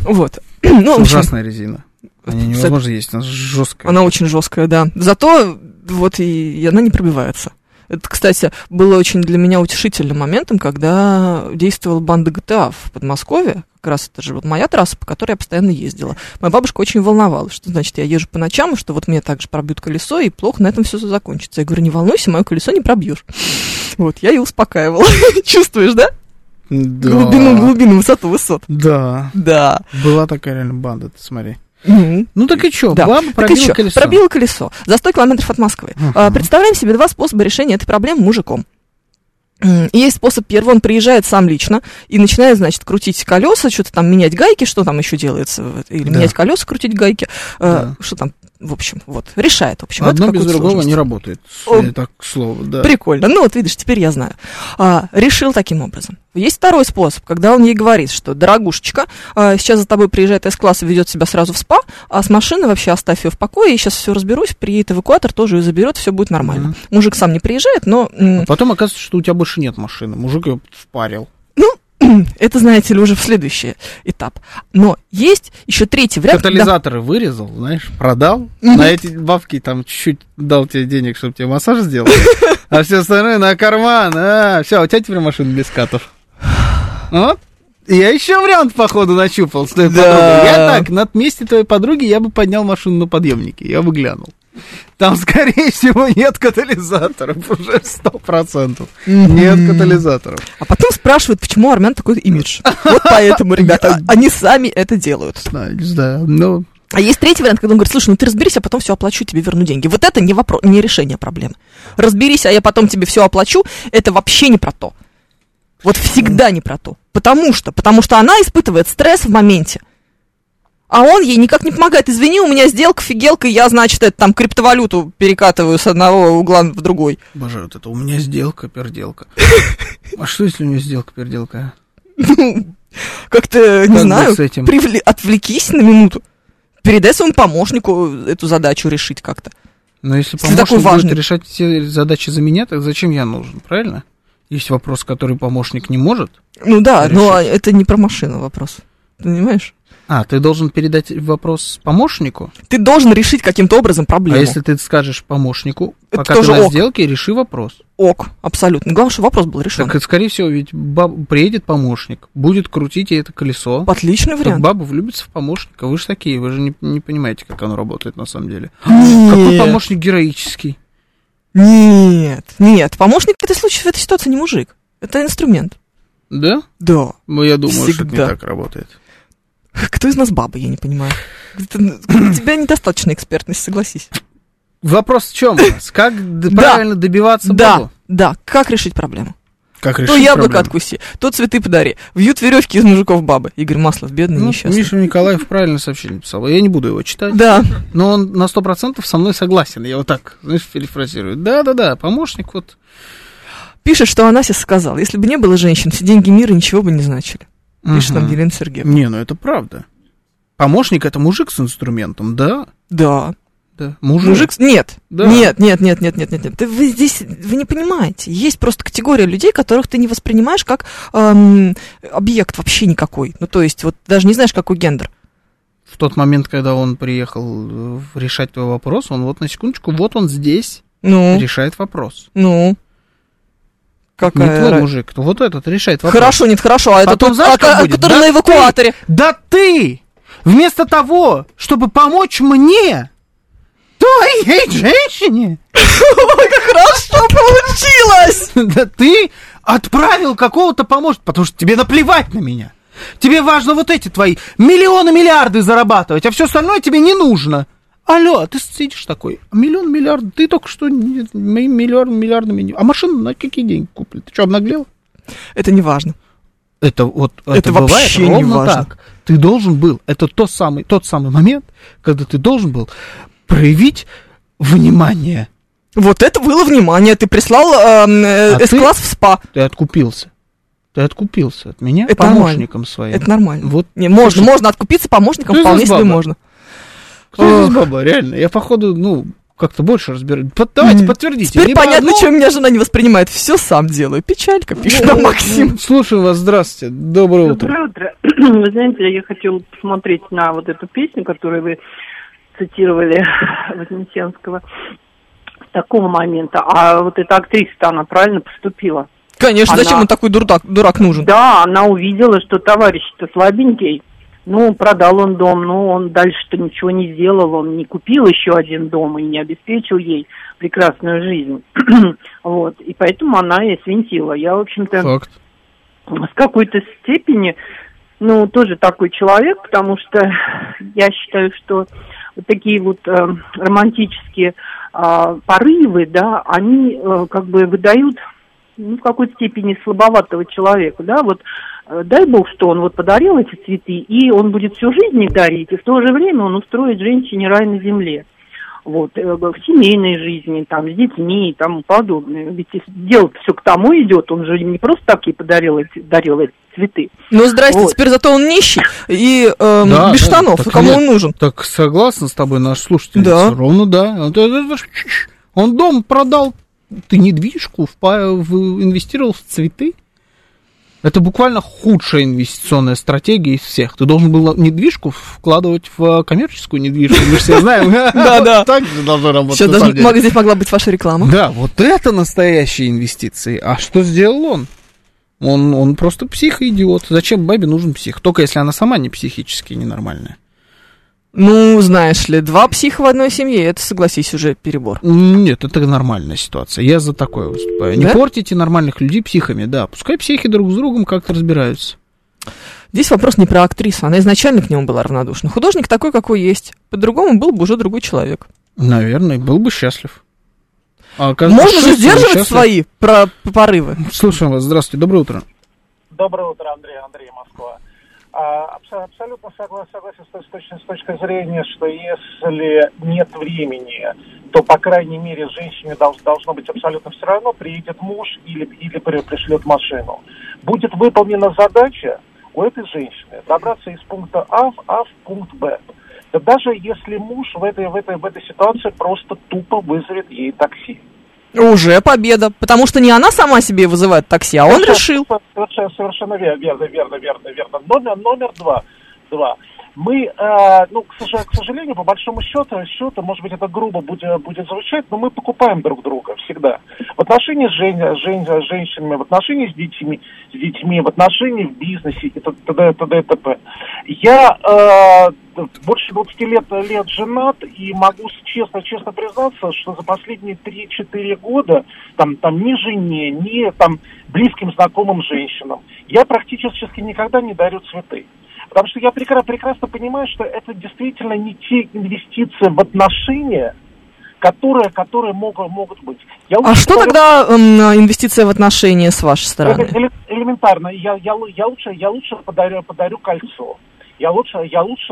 Вот. Ну, Ужасная резина. Они невозможно есть, она жесткая. Она очень жесткая, да. Зато вот и, и она не пробивается. Это, кстати, было очень для меня утешительным моментом, когда действовала банда GTA в Подмосковье. Как раз это же вот моя трасса, по которой я постоянно ездила. Моя бабушка очень волновалась, что значит я езжу по ночам, что вот мне также пробьют колесо, и плохо на этом все закончится. Я говорю, не волнуйся, мое колесо не пробьешь. Вот, я ее успокаивала. Чувствуешь, да? Да. Глубину, глубину, высоту, высот. Да. Да. Была такая реально банда, ты смотри. Ну так и что, Да. баба Так пробила ещё, колесо. Пробила колесо. За 100 километров от Москвы. А, Представляем себе два способа решения этой проблемы мужиком. И Есть способ первый, он приезжает сам лично и начинает, значит, крутить колеса, что-то там менять гайки, что там еще делается, или Да. менять колеса, крутить гайки, э, Да. что там, в общем, вот, решает, в общем, Одно без другого сложность. не работает. О. Я так к слову, да. Прикольно. Ну, вот видишь, теперь я знаю. А, решил таким образом. Есть второй способ, когда он ей говорит, что, дорогушечка, а, сейчас за тобой приезжает С-класс и ведет себя сразу в спа, а с машины вообще оставь ее в покое, и сейчас все разберусь, приедет эвакуатор, тоже ее заберет, все будет нормально. Мгм. Мужик сам не приезжает, но А потом оказывается, что у тебя больше нет машины. Мужик ее впарил. это, знаете ли, уже в следующий этап. Но есть еще третий вариант. когда- Катализаторы вырезал, знаешь, продал. На эти бабки там чуть-чуть дал тебе денег, чтобы тебе массаж сделать. А все остальное на карман. А, все, у тебя теперь машина без катов. Вот. Я еще вариант, походу, начупал с твоей Да. подругой. Я так, на месте твоей подруги я бы поднял машину на подъемнике. Я бы глянул. Там, скорее всего, нет катализаторов. Уже сто процентов. Нет катализаторов. А потом спрашивают, почему армян такой имидж. Вот поэтому, ребята, они сами это делают. Не знаю. Ну, А есть третий вариант, когда он говорит, слушай, ну ты разберись, а потом все оплачу, тебе верну деньги. Вот это не вопрос, не решение проблемы. Разберись, а я потом тебе все оплачу, это вообще не про то. Вот всегда не про то. Потому что, потому что она испытывает стресс в моменте. А он ей никак не помогает. Извини, у меня сделка, фигелка, я, значит, это там криптовалюту перекатываю с одного угла в другой. Боже, вот это у меня сделка, перделка. А что, если у меня сделка, перделка? Ну, как-то, не знаю, отвлекись на минуту. Передай своему помощнику эту задачу решить как-то. Но если помощник важный. будет решать все задачи за меня, так зачем я нужен, правильно? Есть вопрос, который помощник не может. Ну да, Решить. но это не про машину вопрос. Понимаешь? А, ты должен передать вопрос помощнику? Ты должен решить каким-то образом проблему. А если ты скажешь помощнику, Это пока тоже ты на ок. сделке, реши вопрос. Ок, абсолютно. Главное, что вопрос был решен. Так, это, скорее всего, ведь баб- приедет помощник, будет крутить ей это колесо. Отличный вариант. баба влюбится в помощника. Вы же такие, вы же не, не понимаете, как оно работает на самом деле. Нет. Какой помощник героический? Нет, нет. Помощник в этой случае, в этой ситуации не мужик. Это инструмент. Да? Да. Ну, я думаю, что это не Всегда. так работает. Кто из нас баба, я не понимаю. Это- У тебя недостаточно экспертность, согласись. Вопрос в чем? у нас? Как Да. правильно добиваться Да, бабу? да. Как решить проблему? Как То решить яблоко проблему? откуси, то цветы подари. Вьют веревки из мужиков бабы. Игорь Маслов, бедный, Ну, несчастный. Миша Николаев правильно сообщение писал. Я не буду его читать. Да. Но он на сто процентов со мной согласен. Я вот так, знаешь, перефразирую. Да-да-да, помощник вот. Пишет, что Анасис сказал, если бы не было женщин, все деньги мира ничего бы не значили. Пишет нам Мгм. Елена Сергеевна. Не, ну это правда. Помощник это мужик с инструментом, да. Да. Да. Мужик. Мужик... с- Нет. Да. Нет, нет, нет, нет, нет, нет, нет. Вы здесь, вы не понимаете. Есть просто категория людей, которых ты не воспринимаешь как эм, объект вообще никакой. Ну, то есть, вот даже не знаешь, какой гендер. В тот момент, когда он приехал э, решать твой вопрос, он вот на секундочку, вот он здесь Ну, решает вопрос. ну. Не Какая твой ра- мужик, вот этот решает вопрос. Хорошо, нет, хорошо. А это Потом тот, знаешь, а, как будет? который Да на ты- эвакуаторе. Да ты, вместо того, чтобы помочь мне, той ей женщине, Ой, как хорошо получилось! да ты отправил какого-то помощника, потому что тебе наплевать на меня. Тебе важно вот эти твои миллионы, миллиарды зарабатывать, а все остальное тебе не нужно. Алло, а ты сидишь такой, миллион, миллиард, ты только что не- моим миллиардом, миллиардами, не- а машину на какие деньги купили? Ты что, обнаглел? Это не важно. Это вот это, Это бывает вообще не ровно важно. так. Ты должен был, это тот самый, тот самый момент, когда ты должен был проявить внимание. Вот это было внимание. Ты прислал эм, э, А С-класс в СПА. Ты откупился. Ты откупился от меня Это помощником своим. Это нормально. Вот Не, можно, Слушай, можно откупиться помощником, вполне себе можно. Здесь баба, реально? Я, походу, ну, как-то больше разбираюсь. Под- Давайте, М. подтвердите. Теперь Либо понятно, одно- чем меня жена не воспринимает. Все сам делаю. Печалька, пишет Ну, нам Максим. Слушаю вас, здравствуйте. Доброе утро. Доброе утро. Вы знаете, я хотела посмотреть на вот эту песню, которую вы цитировали Вознесенского с такого момента. А вот эта актриса-то, она правильно поступила? Конечно, Она- зачем он такой дурак, дурак нужен? Да, она увидела, что товарищ-то слабенький. Ну, продал он дом, но он дальше-то ничего не сделал, он не купил еще один дом и не обеспечил ей прекрасную жизнь. вот, и поэтому она и свинтила. Я, в общем-то, Факт. с какой-то степени, ну, тоже такой человек, потому что я считаю, что вот такие вот э, романтические а, порывы, да, они э, как бы выдают, ну, в какой-то степени слабоватого человека, да, вот э, дай бог, что он вот подарил эти цветы, и он будет всю жизнь их дарить, и в то же время он устроит женщине рай на земле вот, э, в семейной жизни, там, с детьми и тому подобное. Ведь если дело все к тому идет, он же не просто так ей подарил эти, дарил эти цветы. Ну, здрасте, Вот. теперь зато он нищий и эм, Да, без да, штанов. так Кому нет. он нужен? Так согласна с тобой наш слушатель? Да. Ровно да. Ж- Он дом продал, ты недвижку впа- в- инвестировал в цветы. Это буквально худшая инвестиционная стратегия из всех. Ты должен был недвижку вкладывать в коммерческую недвижку. Мы же все знаем. Да-да. Так же должно работать. Здесь могла быть ваша реклама. Да, вот это настоящие инвестиции. А что сделал он? Он, он просто психоидиот. Зачем бабе нужен псих? Только если она сама не психически ненормальная. Ну, знаешь ли, два психа в одной семье, это, согласись, уже перебор. Нет, это нормальная ситуация. Я за такое выступаю. Не Да? портите нормальных людей психами, да. Пускай психи друг с другом как-то разбираются. Здесь вопрос не про актрису, она изначально к нему была равнодушна. Художник такой, какой есть. По-другому был бы уже другой человек. Наверное, был бы счастлив. А, Можно же сдерживать счастлив. свои про- порывы. Слушаем вас. Здравствуйте, доброе утро. Доброе утро, Андрей, Андрей, Москва. А, абсо- абсолютно согла- согласен с, точ- точно с точки зрения, что если нет времени, то, по крайней мере, женщине долж- должно быть абсолютно все равно, приедет муж или, или при- пришлет машину. Будет выполнена задача у этой женщины добраться из пункта А в, а в пункт Б. Да даже если муж в этой, в, этой, в этой ситуации просто тупо вызовет ей такси. Уже победа. Потому что не она сама себе вызывает такси, а он Совершенно- решил. Совершенно, верно, верно, верно, верно. Номер, номер два. два. Мы, э, ну, к, к сожалению, по большому счету, счету, может быть, это грубо будет, будет звучать, но мы покупаем друг друга всегда. В отношении с, жен, жен- с женщинами, в отношении с детьми, с детьми, в отношении в бизнесе и т.д. т.д. т.п. Я э, больше 20 лет, лет женат и могу честно, честно признаться, что за последние 3-4 года там, там ни жене, ни там близким знакомым женщинам я практически никогда не дарю цветы. Потому что я прекра- прекрасно понимаю, что это действительно не те инвестиции в отношения, которые, которые могут, могут быть. Я А что дарю- тогда м, инвестиция в отношения с вашей стороны? это эле- элементарно. Я, я, я лучше, я лучше подарю, подарю кольцо. Я лучше, я лучше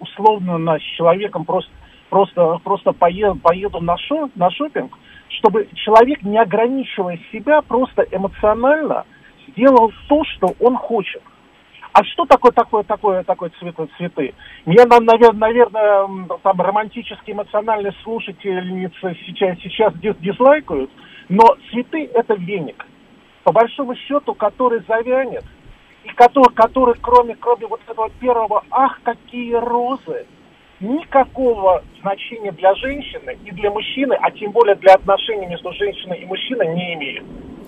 условно на, с человеком просто, просто, просто поеду, поеду на, шо, на шопинг, чтобы человек, не ограничивая себя, просто эмоционально сделал то, что он хочет. А что такое такое такое такое цветы цветы? Меня, наверное, наверное, там романтические эмоциональные слушательницы сейчас сейчас дис- дизлайкают, но цветы это веник по большому счету, который завянет, и который, который кроме, кроме вот этого первого «ах, какие розы», никакого значения для женщины и для мужчины, а тем более для отношений между женщиной и мужчиной не имеет.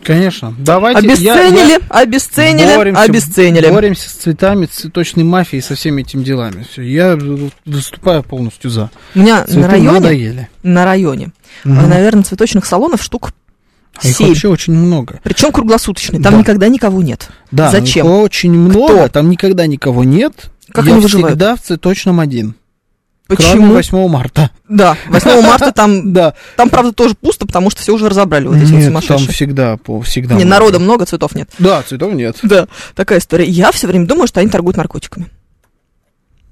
Конечно. Давайте. я- Обесценили, я- обесценили, боремся, обесценили. Боремся с цветами, цветочной мафией, со всеми этими делами. Все, я выступаю полностью за. У меня Цветы на районе, надоели. на районе, Мгм. наверное, цветочных салонов штук А Их вообще очень много. Причем круглосуточные. Там Да. никогда никого нет. Да, Зачем? их очень много, Кто? там никогда никого нет. Как я всегда в цветочном один. Почему? 8 марта. Да, 8 марта там, Да. там, правда, тоже пусто, потому что все уже разобрали, вот эти вот Нет, там сумасшедшие. всегда, по, всегда. Не, народа много, цветов нет. Да, цветов нет. Да, такая история. Я все время думаю, что они торгуют наркотиками.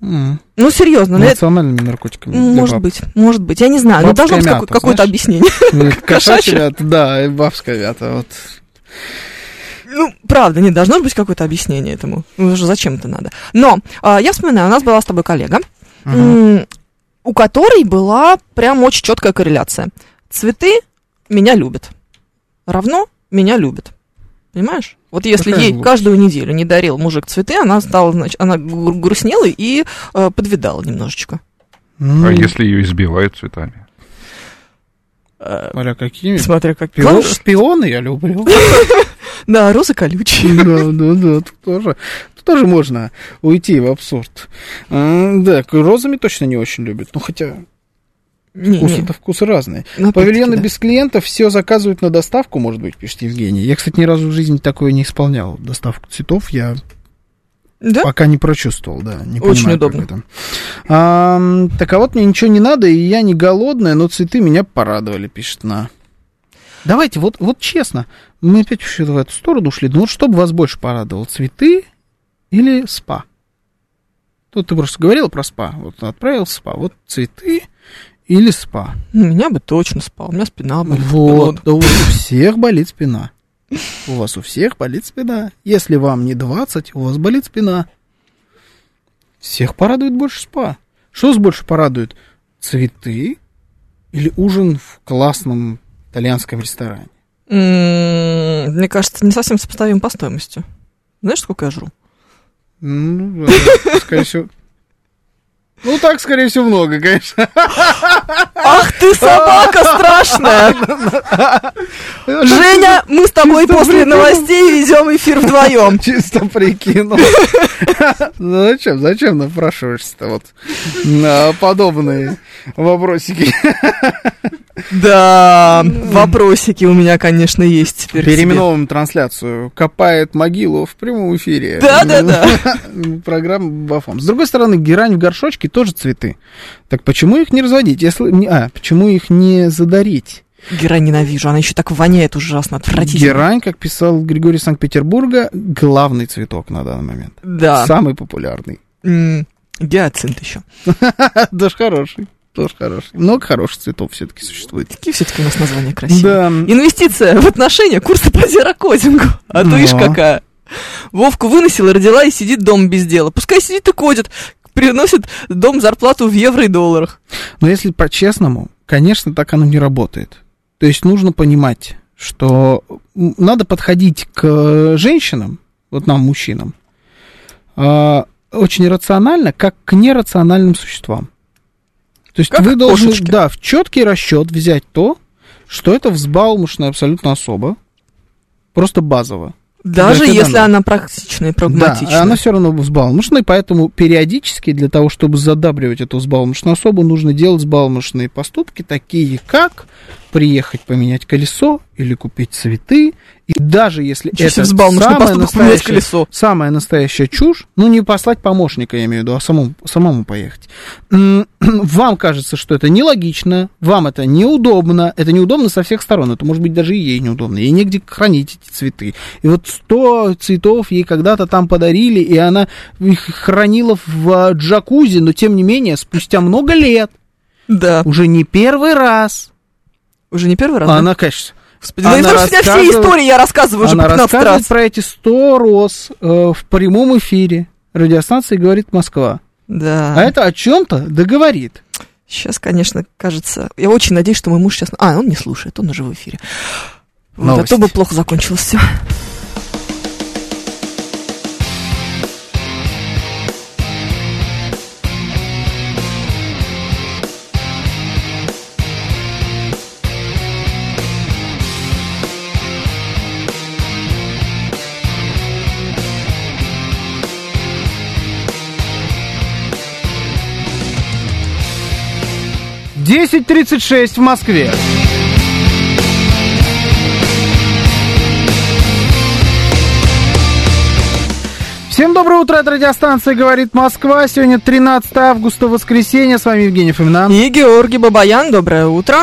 М, Ну, серьезно, ну, это- Национальными наркотиками. м, для может быть, может быть. Я не знаю, но Бабская должно быть какое- какое-то объяснение. Кошачья мята, да, и бабская мята. Вот. Ну, правда, не должно быть какое-то объяснение этому. Ну, зачем это надо? Но а, я вспоминаю, у нас была с тобой коллега, у которой была прям очень четкая корреляция. Цветы меня любят. Равно меня любят. Понимаешь? Вот если Какая ей глупость. каждую неделю не дарил мужик цветы, она стала, значит, она гру- грустнела и э, подвидала немножечко. Ну, А если ее избивают цветами? Э, Смотря какими. смотря как... Пио- Главное, что- Шпионы я люблю. Да, розы колючие. Да, да, да, тут тоже, тут тоже можно уйти в абсурд. А, Да, розами точно не очень любят. Ну, хотя вкусы-то вкусы разные. Ну, Павильоны без клиентов все заказывают на доставку, может быть, пишет Евгений. Я, кстати, ни разу в жизни такое не исполнял. Доставку цветов я Да? пока не прочувствовал, да. Не Очень понимаю, удобно. это. А, так а вот мне ничего не надо, и я не голодная, но цветы меня порадовали, пишет на. Давайте, вот, вот честно, мы опять еще в эту сторону ушли. Ну вот что бы вас больше порадовало, цветы или спа? Тут ты просто говорил про спа. Вот отправил спа. Вот цветы или спа. Ну, меня бы точно спал. У меня спина болит. Вот, да у всех болит спина. У вас у всех болит спина. Если вам не 20, у вас болит спина. Всех порадует больше спа. Что вас больше порадует? Цветы или ужин в классном итальянском ресторане? Мне кажется, не совсем сопоставим по стоимости. Знаешь, сколько я жру? Ну, скорее всего... Ну, так, скорее всего, много, конечно. Ах ты собака страшная! Женя, мы с тобой Чисто после придумал. новостей ведем эфир вдвоем. Чисто прикинул. Ну, зачем, зачем напрашиваешься-то вот на подобные вопросики? Да, вопросики у меня, конечно, есть теперь. Переименовываем трансляцию. Копает могилу в прямом эфире. Да-да-да. Программа Бафом. С другой стороны, герань в горшочке тоже цветы. Так почему их не разводить? Если... А, почему их не задарить? Герань ненавижу, она еще так воняет ужасно, отвратительно. Герань, как писал Григорий Санкт-Петербурга, главный цветок на данный момент. Да. Самый популярный. Гиацинт еще. Даже хороший. Тоже хороший. Много хороших цветов все-таки существует. Какие все-таки у нас названия красивые. Да. Инвестиция в отношения, курсы по зерокодингу. А то Но. ишь какая. Вовку выносила, родила и сидит дома без дела. Пускай сидит и кодит. Приносит дом зарплату в евро и долларах. Но если по-честному, конечно, так оно не работает. То есть нужно понимать, что надо подходить к женщинам, вот нам, мужчинам, а, очень рационально, как к нерациональным существам. То есть Как вы должны, да, в четкий расчет взять то, что это взбалмошная абсолютно особа, просто базово. Даже если дано. она практичная и прагматичная. Да, она все равно взбалмошная, поэтому периодически для того, чтобы задабривать эту взбалмошную особу, нужно делать взбалмошные поступки, такие как приехать поменять колесо или купить цветы, и даже если себе это поменять настоящая, колесо. самая настоящая чушь, ну не послать помощника, я имею в виду, а самому, самому поехать. Вам кажется, что это нелогично, вам это неудобно, это неудобно со всех сторон, это может быть даже и ей неудобно, ей негде хранить эти цветы. И вот 100 цветов ей когда-то там подарили, и она их хранила в а, джакузи, но тем не менее, спустя много лет, Да. уже не первый раз, Уже не первый раз. а да? она, конечно, Господи, она это же все, рассказывает- истории я рассказываю уже она 15 рассказывает раз. про эти 100 роз э, в прямом эфире радиостанции «Говорит Москва». Да. А это о чем-то договорит. Сейчас, конечно, кажется... Я очень надеюсь, что мой муж сейчас... А, он не слушает, он уже в эфире. Вот, а то бы плохо закончилось все. Десять тридцать шесть в Москве. Всем доброе утро, это радиостанция «Говорит Москва». Сегодня 13 августа, воскресенье. С вами Евгений Фомина. И Георгий Бабаян, доброе утро.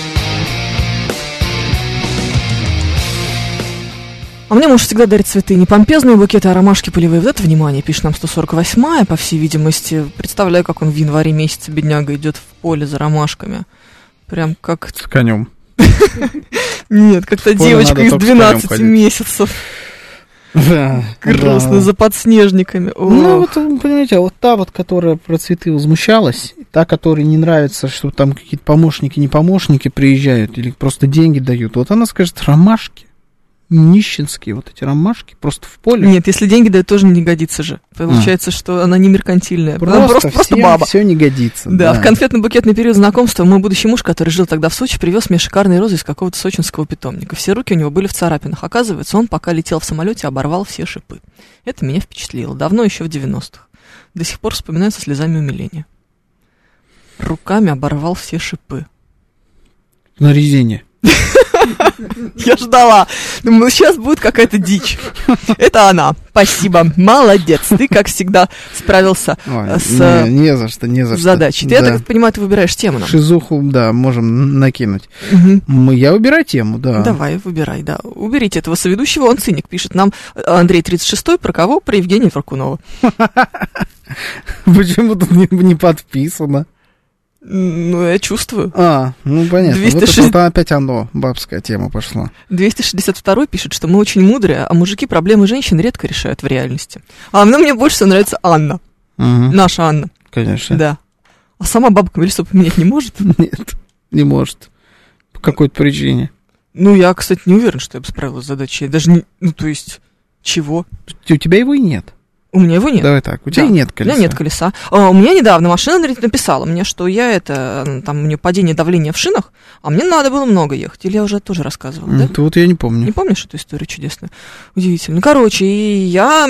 А мне муж всегда дарит цветы. Не помпезные букеты, а ромашки полевые. Вот это внимание, пишет нам 148-я, по всей видимости. Представляю, как он в январе месяце, бедняга, идет в поле за ромашками. Прям как... С конем. Нет, как-то девочка из только с конем 12 ходить. месяцев. Да, Грустно, да. за подснежниками. Ну, Ох. вот, вы понимаете, вот та вот, которая про цветы возмущалась, та, которой не нравится, что там какие-то помощники, не помощники приезжают или просто деньги дают, вот она скажет, ромашки, нищенские вот эти ромашки, просто в поле. Нет, если деньги дают, тоже не годится же. Получается, что она не меркантильная. просто, она просто, просто всем баба. все не годится. Да, в конфетно-букетный период знакомства мой будущий муж, который жил тогда в Сочи, привез мне шикарные розы из какого-то сочинского питомника. Все руки у него были в царапинах. Оказывается, он пока летел в самолете, оборвал все шипы. Это меня впечатлило. Давно, еще в 90-х. До сих пор вспоминаю со слезами умиления. Руками оборвал все шипы. На резине. Я ждала. Думаю, сейчас будет какая-то дичь. Это она. Спасибо. Молодец. Ты, как всегда, справился Ой, с не, не за что, не за что. задачей. Ты, я Да. так понимаю, ты выбираешь тему нам. Шизуху, да, можем накинуть. Мгм. Мы, я выбираю тему, да. Давай, выбирай, да. Уберите этого соведущего, он циник, пишет нам Андрей 36 про кого? Про Евгения Фаркунова. Почему тут не подписано? Ну, я чувствую. А, ну понятно. 260 Вот это опять оно, бабская тема пошла. 262 пишет, что мы очень мудрые, а мужики проблемы женщин редко решают в реальности. А ну, мне больше всего нравится Анна. Мгм, Наша Анна. Конечно. Да. А сама бабка колесо поменять не может? Нет, не может. По какой-то причине. Ну, я, кстати, не уверен, что я бы справилась с задачей. Даже не... Ну, то есть, чего? У тебя его и нет. У меня его нет. Давай так, у тебя Да. нет колеса. У меня нет колеса. А, у меня недавно машина написала мне, что я это, там у нее падение давления в шинах, а мне надо было много ехать. Или я уже тоже рассказывала, да? Это вот я не помню. Не помнишь эту историю чудесную? Удивительно. Короче, и я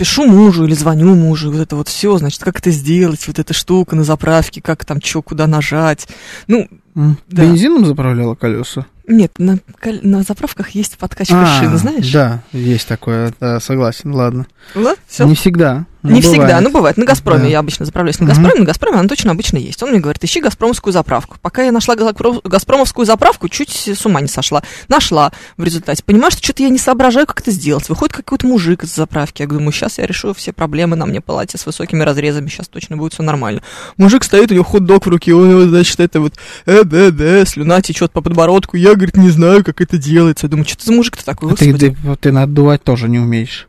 пишу мужу или звоню мужу, вот это вот все, значит, как это сделать, вот эта штука на заправке, как там что, куда нажать. Ну, М, Да. Бензином заправляла колеса? нет, на, на заправках есть подкачка А, шины, знаешь? Да, есть такое, да, согласен, ладно. Вот, всё. Не всегда. Но Не всегда, бывает. ну бывает. На Газпроме Да. я обычно заправляюсь. На. Газпроме, на Газпроме она точно обычно есть. Он мне говорит, ищи Газпромовскую заправку. Пока я нашла Газпро- Газпромовскую заправку, чуть с ума не сошла. Нашла в результате. Понимаешь, что что-то я не соображаю, как это сделать. Выходит какой-то мужик из заправки. Я думаю, сейчас я решу все проблемы, на мне платье с высокими разрезами, сейчас точно будет все нормально. Мужик стоит, у него хот-дог в руке, у него, значит, это вот, э, да, да, слюна течет по подбородку. Я, говорит, не знаю, как это делается. Я думаю, что ты за мужик-то такой, А ты, ты, ты надувать тоже не умеешь.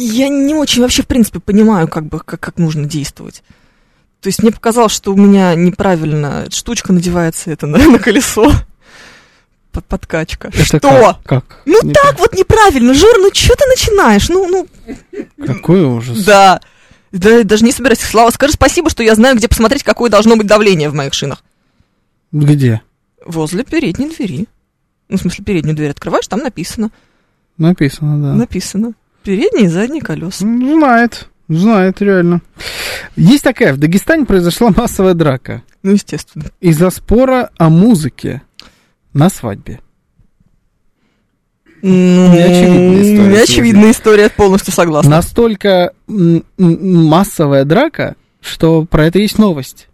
Я не очень вообще, в принципе, понимаю, как бы, как, как нужно действовать. То есть мне показалось, что у меня неправильно штучка надевается это на, на колесо. Под подкачка. Это что? Как? как? Ну Не так вот неправильно, Жор, ну что ты начинаешь? Ну, ну, Какой ужас. да. Да, даже не собираюсь. Слава, скажи спасибо, что я знаю, где посмотреть, какое должно быть давление в моих шинах. Где? Возле передней двери. Ну, в смысле, переднюю дверь открываешь, там написано. Написано, да. Написано. Передние и задние колеса. Знает, знает, реально. Есть такая, в Дагестане произошла массовая драка Ну, естественно. из-за спора о музыке на свадьбе. Ну, Неочевидная история Неочевидная история, полностью согласна. Настолько массовая драка, что про это есть новость.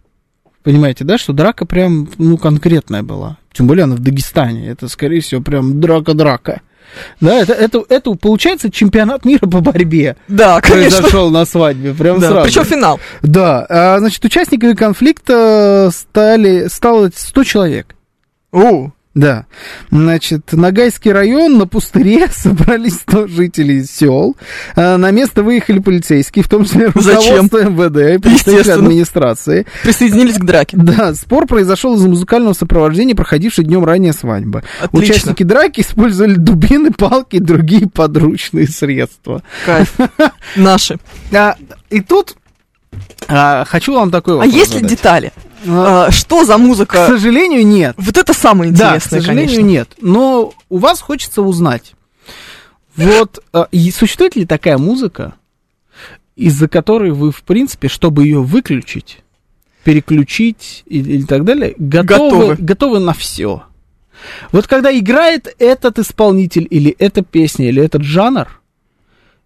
Понимаете, да, что драка прям, ну, конкретная была. Тем более она в Дагестане. Это, скорее всего, прям драка-драка. Да, это, это, это получается чемпионат мира по борьбе. Да, конечно. Произошел на свадьбе, прям Да, сразу. причем финал. Да, а, значит, участниками конфликта стали, стало 100 человек. О, Да. Значит, Ногайский район на пустыре собрались 100 жителей сел. А, На место выехали полицейские, в том числе Зачем? руководство МВД и представители администрации. присоединились к драке. Да, спор произошел из-за музыкального сопровождения, проходившей днем ранее свадьбы. Отлично. Участники драки использовали дубины, палки и другие подручные средства. Кайф. Наши. А, и тут а, хочу вам такой А вопрос есть ли задать. детали? А, А, Что за К музыка? сожалению, нет. Вот это самое Да, к интересное, сожалению, конечно. нет. Но у вас хочется узнать. Вот а, и существует ли такая музыка, из-за которой вы, в принципе, чтобы ее выключить, переключить и, или так далее, готовы, Готовы. готовы на все. Вот когда играет этот исполнитель или эта песня или этот жанр,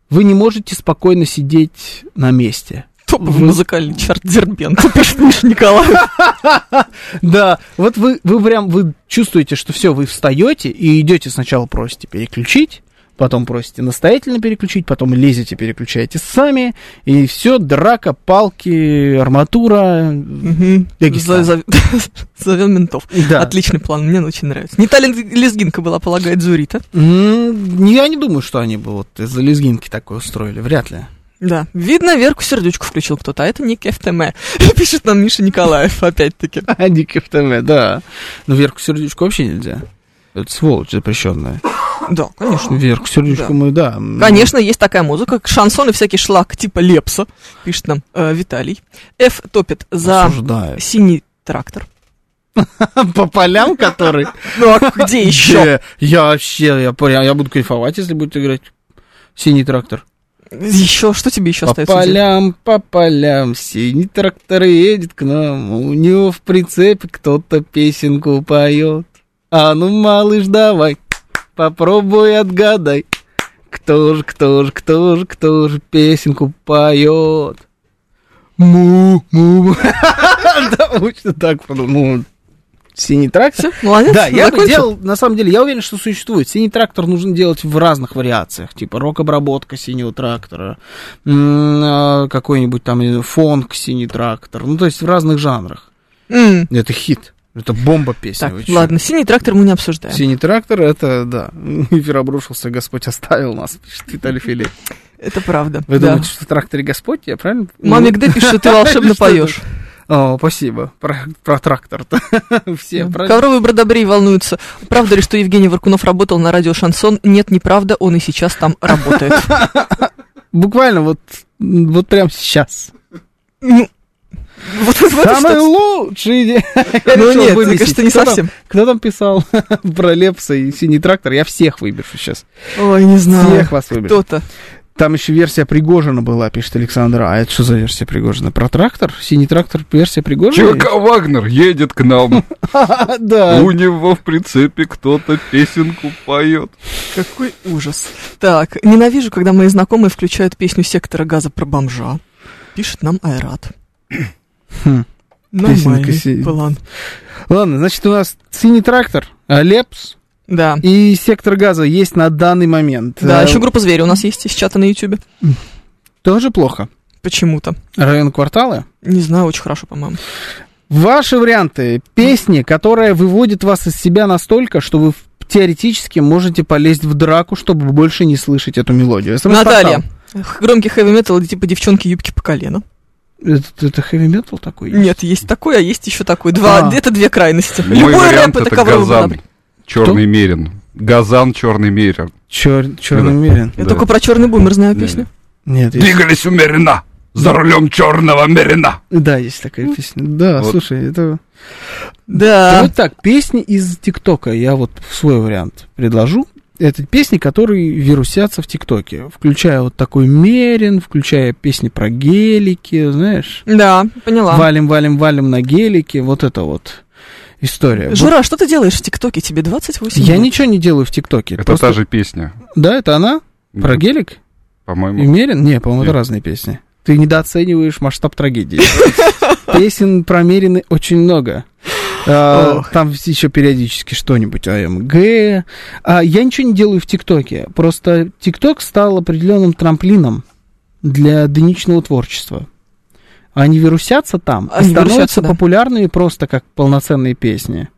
вы не можете спокойно сидеть на месте. Топовый Вы- музыкальный чарт Дербент, пишет Миша Николаев. Да, вот вы, вы прям вы чувствуете, что все, вы встаете и идете сначала просите переключить, потом просите настоятельно переключить, потом лезете, переключаете сами, и все, драка, палки, арматура. За- за- Зовем ментов. Да. Отличный план, мне очень нравится. Не та лезгинка была, полагает Зурита? Я не думаю, что они бы вот из-за лезгинки такое устроили, вряд ли. Да. Видно, Верку Сердючку включил кто-то, а это не КФТМ. Пишет нам Миша Николаев, опять-таки. А, Дикий ФТМ, да. Но Верку Сердючку вообще нельзя. Это сволочь запрещенная. Да, конечно. Верку Сердючку Да. мы, да. Конечно, есть такая музыка, шансон и всякий шлак типа Лепса, пишет нам э, Виталий. F топит за осуждаю. синий трактор. По полям, который... Ну а где еще? Я вообще, я, я буду кайфовать, если будет играть синий трактор. Еще, что тебе еще По остается? делать? полям, по полям, синий трактор едет к нам, у него в прицепе кто-то песенку поет. А ну, малыш, давай, попробуй отгадай, кто же, кто же, кто же, кто же песенку поет. Му, му. Да, очень так, ну, Синий трактор? Все, молодец. Да, я бы делал, на самом деле, я уверен, что существует. Синий трактор нужно делать в разных вариациях, типа рок-обработка синего трактора, а, какой-нибудь там фонк синий трактор, ну, то есть в разных жанрах. Это хит, это бомба песня. Так, ладно, синий трактор мы не обсуждаем. Синий трактор, это, да, эфир обрушился, Господь оставил нас, пишет Виталий Филипп. Это правда. Вы да. думаете, что в тракторе Господь, я правильно? Маме где пишет, что ты волшебно поешь. О, спасибо. Про, про трактор-то. Все, правильно? Ковровые бродобрей волнуются. Правда ли, что Евгений Варкунов работал на радио Шансон? Нет, неправда, он и сейчас там работает. Буквально вот, вот прямо сейчас. Ну, Вот в это Самый что? лучший день. Ну нет, мне кажется, не Кто там- совсем. Кто там писал про Лепса и синий трактор? Я всех выберу сейчас. Ой, не знаю. Всех вас выберу. Кто-то. Там еще версия Пригожина была, пишет Александр. А это что за версия Пригожина? Про трактор? Синий трактор версия Пригожина? ЧВК Вагнер едет к нам. Да. У него в прицепе кто-то песенку поет. Какой ужас. Так, ненавижу, когда мои знакомые включают песню сектора газа про бомжа. Пишет нам Айрат. Хм. Нормальный план. Ладно, значит, у нас синий трактор, Лепс Да. и сектор газа есть на данный момент. Да, А, еще группа звери у нас есть из чата на Ютубе. Тоже плохо. Почему-то. Район квартала. Не знаю, очень хорошо, по-моему. Ваши варианты. Песни, которая выводит вас из себя настолько, что вы теоретически можете полезть в драку, чтобы больше не слышать эту мелодию. СМС-портал. Наталья. Громкий хэви метал, типа девчонки юбки по колено. Это, это хэви метал такой? Нет, есть такой, а есть еще такой. Два, А. это две крайности. Мой Любой вариант рэп это это ковровый Газан. Черный мерин. Газан, черный мерин. Чер, черный Да. мерин. Я Да. только про черный бумер знаю Да, песню. Нет, есть- Двигались умеренно. За рулем черного мерина. да, есть такая песня. Да, Вот. слушай, это... Да. Вот так, песни из ТикТока я вот свой вариант предложу. Это песни, которые вирусятся в ТикТоке, включая вот такой мерин, включая песни про гелики, знаешь, Да, поняла. валим, валим, валим на гелике, вот это вот история. Жура, что ты делаешь в ТикТоке? Тебе 28 Я лет. ничего не делаю в ТикТоке. Это просто- та же песня. Да, это она? Про Да, гелик? И По-моему. мерин? Не, по-моему, это разные песни. Ты недооцениваешь масштаб трагедии. Песен про мерины очень много. А. Там еще периодически что-нибудь АМГ. А, Я ничего не делаю в ТикТоке. Просто ТикТок стал определенным трамплином для дыничного творчества. Они вирусятся там и Они становятся вирусятся, да. популярными просто как полноценные песни.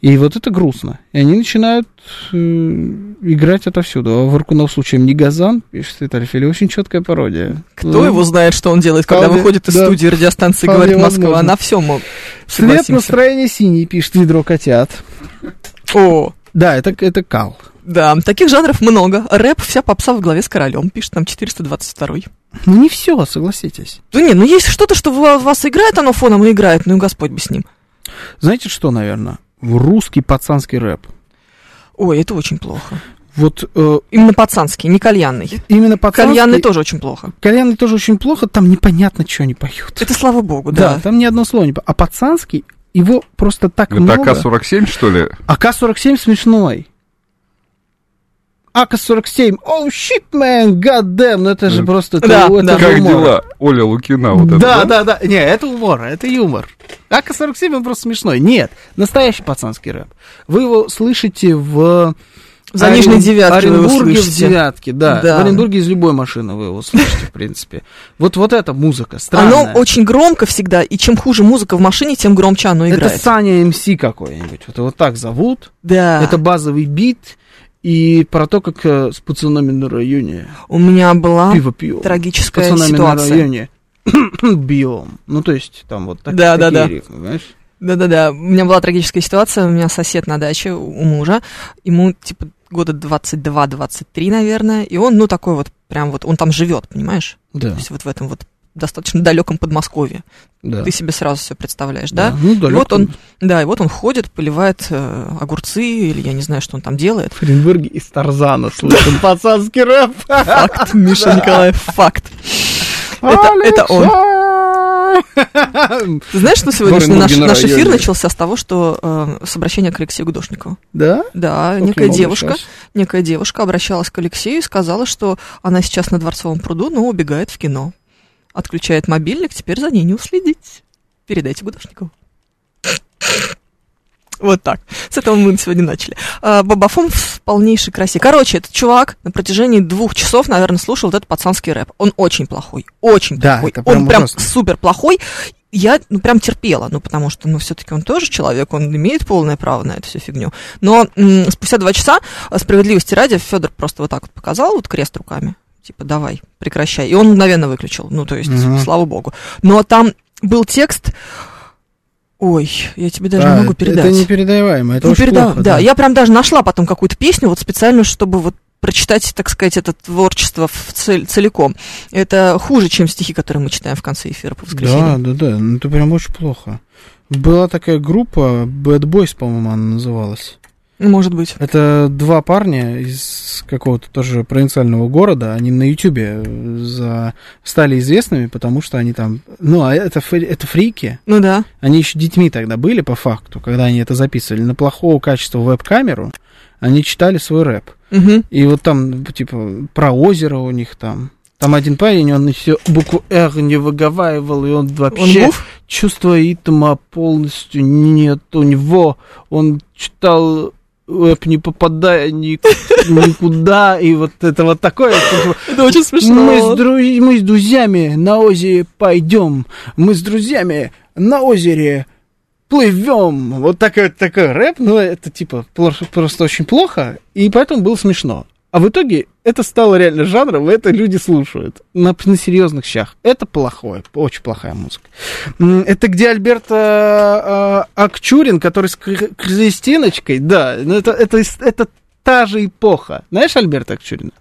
И вот это грустно. И они начинают э, играть отовсюду. А Варкунов случаем не Газан, пишет Виталий Фили, очень четкая пародия. Кто Ну, его знает, что он делает, когда вполне- выходит из да. студии радиостанции «Говорит Москва»? возможно. Она все, Цвет согласимся. настроения синий, пишет ведро котят. О, Да, это, это кал. да, таких жанров много. Рэп, вся попса в главе с королем, пишет нам 422 Ну не все, согласитесь. Ну не, ну есть что-то, что в вас играет, оно фоном и играет, ну и Господь бы с ним. Знаете что, наверное? Русский пацанский рэп. Ой, это очень плохо. Вот э, Именно пацанский, не кальянный. именно пацанский... Кальянный тоже очень плохо. Кальянный тоже очень плохо, там непонятно, что они поют. Это слава богу, Да, да. там ни одно слово не по- А пацанский, его просто так Это много. АК-47, что ли? АК-47 смешной. АК-47, оу, shit, man, god damn, ну это же Э, просто... это- Да, это да. же Как юмор. дела? Оля Лукина вот это, да, да, да, Не, это юмор, это юмор. АК-47, он просто смешной. Нет, настоящий пацанский рэп. Вы его слышите в... За нижней Орен- девятки вы его Оренбурге в девятке, да. Да. В Оренбурге из любой машины вы его слышите, в принципе. Вот, вот эта музыка странная. Оно очень громко всегда, и чем хуже музыка в машине, тем громче оно Это играет. Саня МС какой-нибудь. Вот его так зовут. Да. Это базовый бит. И про то, как э, с пацанами на районе У меня была пиво. С трагическая пацанами на ситуация. районе бьем. Ну, то есть, там вот так, Да, да, такие да. рифмы, знаешь? Да-да-да, у меня была трагическая ситуация, у меня сосед на даче у мужа, ему типа года 22-23, наверное, и он, ну, такой вот, прям вот, он там живет, понимаешь? Да, То есть вот в этом вот достаточно далеком Подмосковье. да. Ты себе сразу все представляешь, да? Ну, И далёко. вот он, да, и вот он ходит, поливает э, огурцы, или я не знаю, что он там делает. В Оренбурге из Тарзана слышен пацанский рэп. Факт, Миша Николаев, факт. Это, это он. Ты знаешь, что сегодняшний наш, на наш эфир начался с того, что э, с обращения к Алексею Гудошникову. Да? Да, Как некая девушка, обращалась? некая девушка обращалась к Алексею и сказала, что она сейчас на Дворцовом пруду, но убегает в кино. Отключает мобильник, теперь за ней не уследить. Передайте Гудошникову. Вот так. С этого мы сегодня начали. А, Бабафон в полнейшей красе. Короче, этот чувак на протяжении двух часов, наверное, слушал вот этот пацанский рэп. Он очень плохой. Очень Да, плохой. это прям он прям ужасно. супер плохой. Я, ну, прям терпела, ну, потому что, ну, все-таки он тоже человек, он имеет полное право на эту всю фигню. Но м, спустя два часа, а, справедливости ради, Федор просто вот так вот показал, вот крест руками, типа, давай, прекращай. И он мгновенно выключил, ну, то есть, Мгм. слава богу. Но там был текст, ой, я тебе даже Да, не могу передать. Это непередаваемо, это Ну, очень переда- плохо. да, я прям даже нашла потом какую-то песню, вот специально, чтобы вот прочитать, так сказать, это творчество в цель- целиком. Это хуже, чем стихи, которые мы читаем в конце эфира по Да, воскресеньям. да, да, ну это прям очень плохо. Была такая группа, Bad Boys, по-моему, она называлась. Может быть. Это два парня из какого-то тоже провинциального города. Они на Ютубе э, за... стали известными, потому что они там... Ну, а это, фри- это фрики. Ну да. Они еще детьми тогда были, по факту, когда они это записывали. На плохого качества веб-камеру они читали свой рэп. Мгм. И вот там, типа, про озеро у них там. Там один парень, он все букву «Р» не выговаривал, и он Он вообще гуф? чувства ритма полностью нет у него. Он читал рэп, не попадая ни- никуда, и вот это вот такое. Это очень смешно. Мы с, друз- мы с друзьями на озере пойдем, мы с друзьями на озере плывем. Вот такой, такой рэп, ну это типа просто очень плохо, и поэтому было смешно. А в итоге это стало реально жанром, и это люди слушают на, на серьезных щах. Это плохое, очень плохая музыка. Это где Альберто э, Акчурин, который с кр- Кристиночкой, да, ну это, это, это та же эпоха. Знаешь Альберта Акчурина?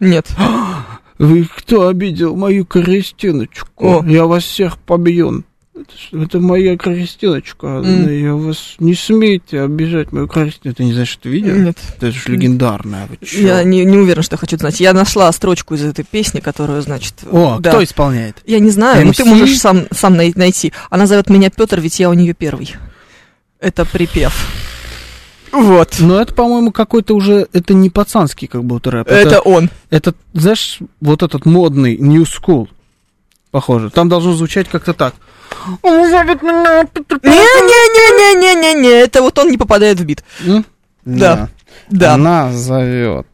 Нет. Вы кто обидел мою Кристиночку? О. Я вас всех побью. Это, это моя Кристиночка. М. Я вас не смейте обижать мою Кристину. Ты не знаешь, что видео? Нет. Это же легендарное. Я не, не уверен, что хочу знать. Я нашла строчку из этой песни, которую, значит... О, да. кто исполняет? Я не знаю, но ты можешь сам, сам най- найти. Она зовет меня Петр, ведь я у нее первый. Это припев. Вот. Ну, это, по-моему, какой-то уже... Это не пацанский как будто рэп. Это он. это, знаешь, вот этот модный New School, похоже. Там должно звучать как-то так. Он зовет меня Петр Петр. Не-не-не-не-не-не-не, это вот он не попадает в бит. Да. Да, Она зовет.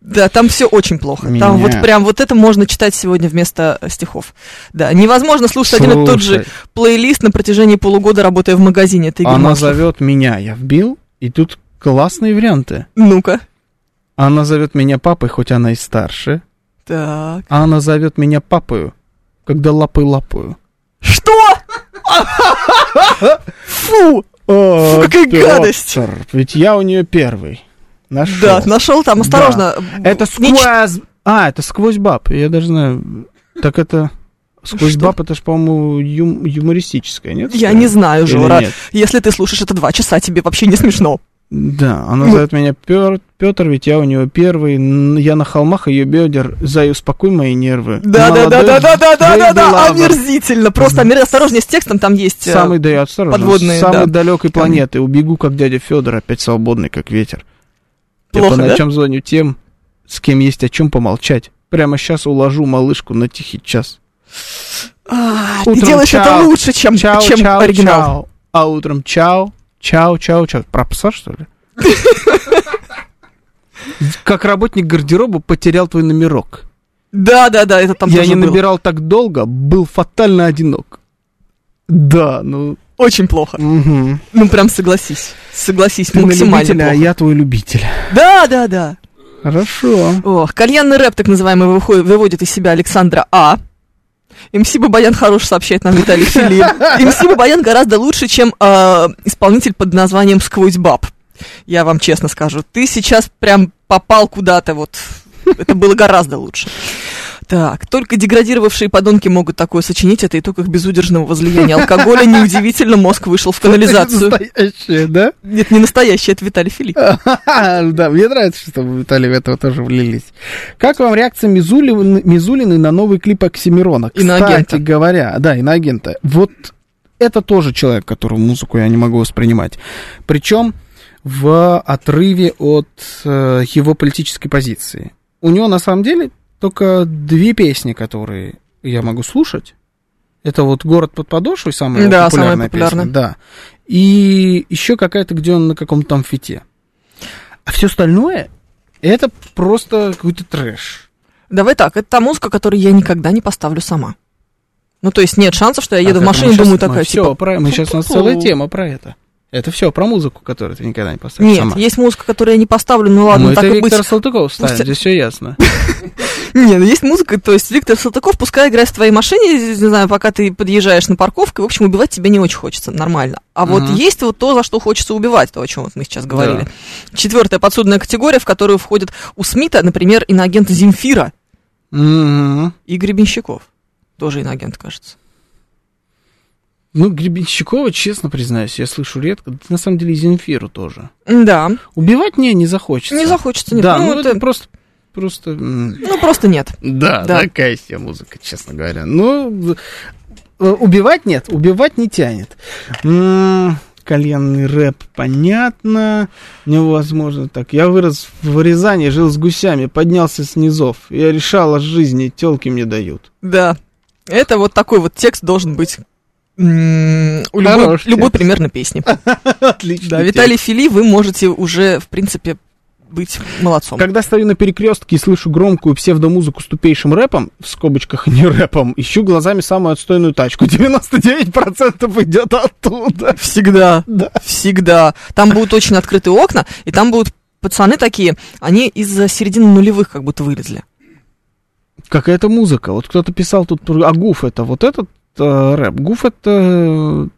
да, там все очень плохо. Меня. Там вот прям вот это можно читать сегодня вместо э, стихов. Да, невозможно слушать один и тот же Слушай, плейлист на протяжении полугода, работая в магазине. Это Игорь Она Маслов. зовет меня, я вбил, и тут классные варианты. Ну-ка. Она зовет меня папой, хоть она и старше. Так. Она зовет меня папою, когда лапой лапаю. Что? Фу! О, какая гадость! Ведь я у нее первый. Нашел. Да, нашел там, осторожно. Это сквозь... А, это сквозь баб. Я даже знаю. Так это... Сквозь Что? баб, это ж, по-моему, юм- юмористическое, нет? Я не знаю, Жора. нет? Если ты слушаешь это два часа, тебе вообще не смешно. Да, она Ну. зовет меня Петр, ведь я у него первый. Я на холмах ее бедер. Зай, успокой мои нервы. Да, да, да, да, да, да, да, да, да, омерзительно. Просто омер- осторожнее с текстом, там есть. э, Самый, да, осторожно, подводные, самой да. далекой планеты. Убегу, как дядя Федор, опять свободный, как ветер. Плохо, я по да? ночам звоню тем, с кем есть о чем помолчать. Прямо сейчас уложу малышку на тихий час. а, ты Утром делаешь чао, это лучше, чем, Чао, чем чао, оригинал. чао. А утром чао, чао, чао, чао. Про пса, что ли? Как работник гардероба потерял твой номерок. Да, да, да, это там Я не набирал так долго, был фатально одинок. Да, ну... Очень плохо. Ну, прям согласись. Согласись, Ты на максимально а я твой любитель. Да, да, да. Хорошо. Ох, кальянный рэп, так называемый, выходит, выводит из себя Александра А. МС Бабаян хорош, сообщает нам Виталий Филин. МС Бабаян гораздо лучше, чем э, исполнитель под названием «Сквозь баб». Я вам честно скажу. Ты сейчас прям попал куда-то вот. Это было гораздо лучше. Так, только деградировавшие подонки могут такое сочинить. Это итог их безудержного возлияния алкоголя. Неудивительно, мозг вышел в канализацию. Настоящее, да? Нет, не настоящий, это Виталий Филипп. Да, мне нравится, что вы, Виталий, в этого тоже влились. Как вам реакция Мизулины, на новый клип Оксимирона? Кстати говоря, да, иноагента. Вот это тоже человек, которого музыку я не могу воспринимать. Причем в отрыве от э, его политической позиции. У него на самом деле только две песни, которые я могу слушать. Это вот «Город под подошвой», самая Да, популярная самая популярная. песня. Да. и еще какая-то, где он на каком-то там фите. А все остальное это просто какой-то трэш. Давай так, это та музыка, которую я никогда не поставлю сама. Ну, то есть нет шансов, что я еду Так, в машине и думаю такая, всё типа... про, мы сейчас у нас целая тема про это. Это все про музыку, которую ты никогда не поставишь Нет, сама. есть музыка, которую я не поставлю, ну ладно, Мы так это и быть. Виктор Салтыков ставим, Пусть- здесь все ясно. Нет, ну есть музыка, то есть Виктор Салтыков, пускай играет в твоей машине, не знаю, пока ты подъезжаешь на парковку, в общем, убивать тебя не очень хочется, нормально. А вот есть вот то, за что хочется убивать, то, о чем вот мы сейчас говорили. Четвертая подсудная категория, в которую входят у Смита, например, иноагент Земфира и Гребенщиков. Тоже иноагент, кажется. Ну, Гребенщикова, честно признаюсь, я слышу редко. На самом деле, и Земфиру тоже. Да, Убивать мне не захочется. не захочется. Нет. Да, ну, ну, это, это просто... Просто... ну, просто нет. Да, Да. такая себе музыка, честно говоря. Ну, э, убивать нет, убивать не тянет. М, Кальянный рэп, понятно. Невозможно так. Я вырос в Рязани, жил с гусями, поднялся с низов. Я решал о жизни, телки мне дают. Да. Это вот такой вот текст должен быть любой, любой примерно песни. Отлично. Да, Виталий Фили, вы можете уже, в принципе, быть молодцом. Когда стою на перекрестке и слышу громкую псевдомузыку с тупейшим рэпом, в скобочках не рэпом, ищу глазами самую отстойную тачку. 99% идет оттуда. Всегда. Да. Всегда. Там будут очень открытые окна, и там будут пацаны такие, они из середины нулевых как будто вылезли. Какая-то музыка. Вот кто-то писал тут, про- а Гуф это вот этот рэп. Гуф это э,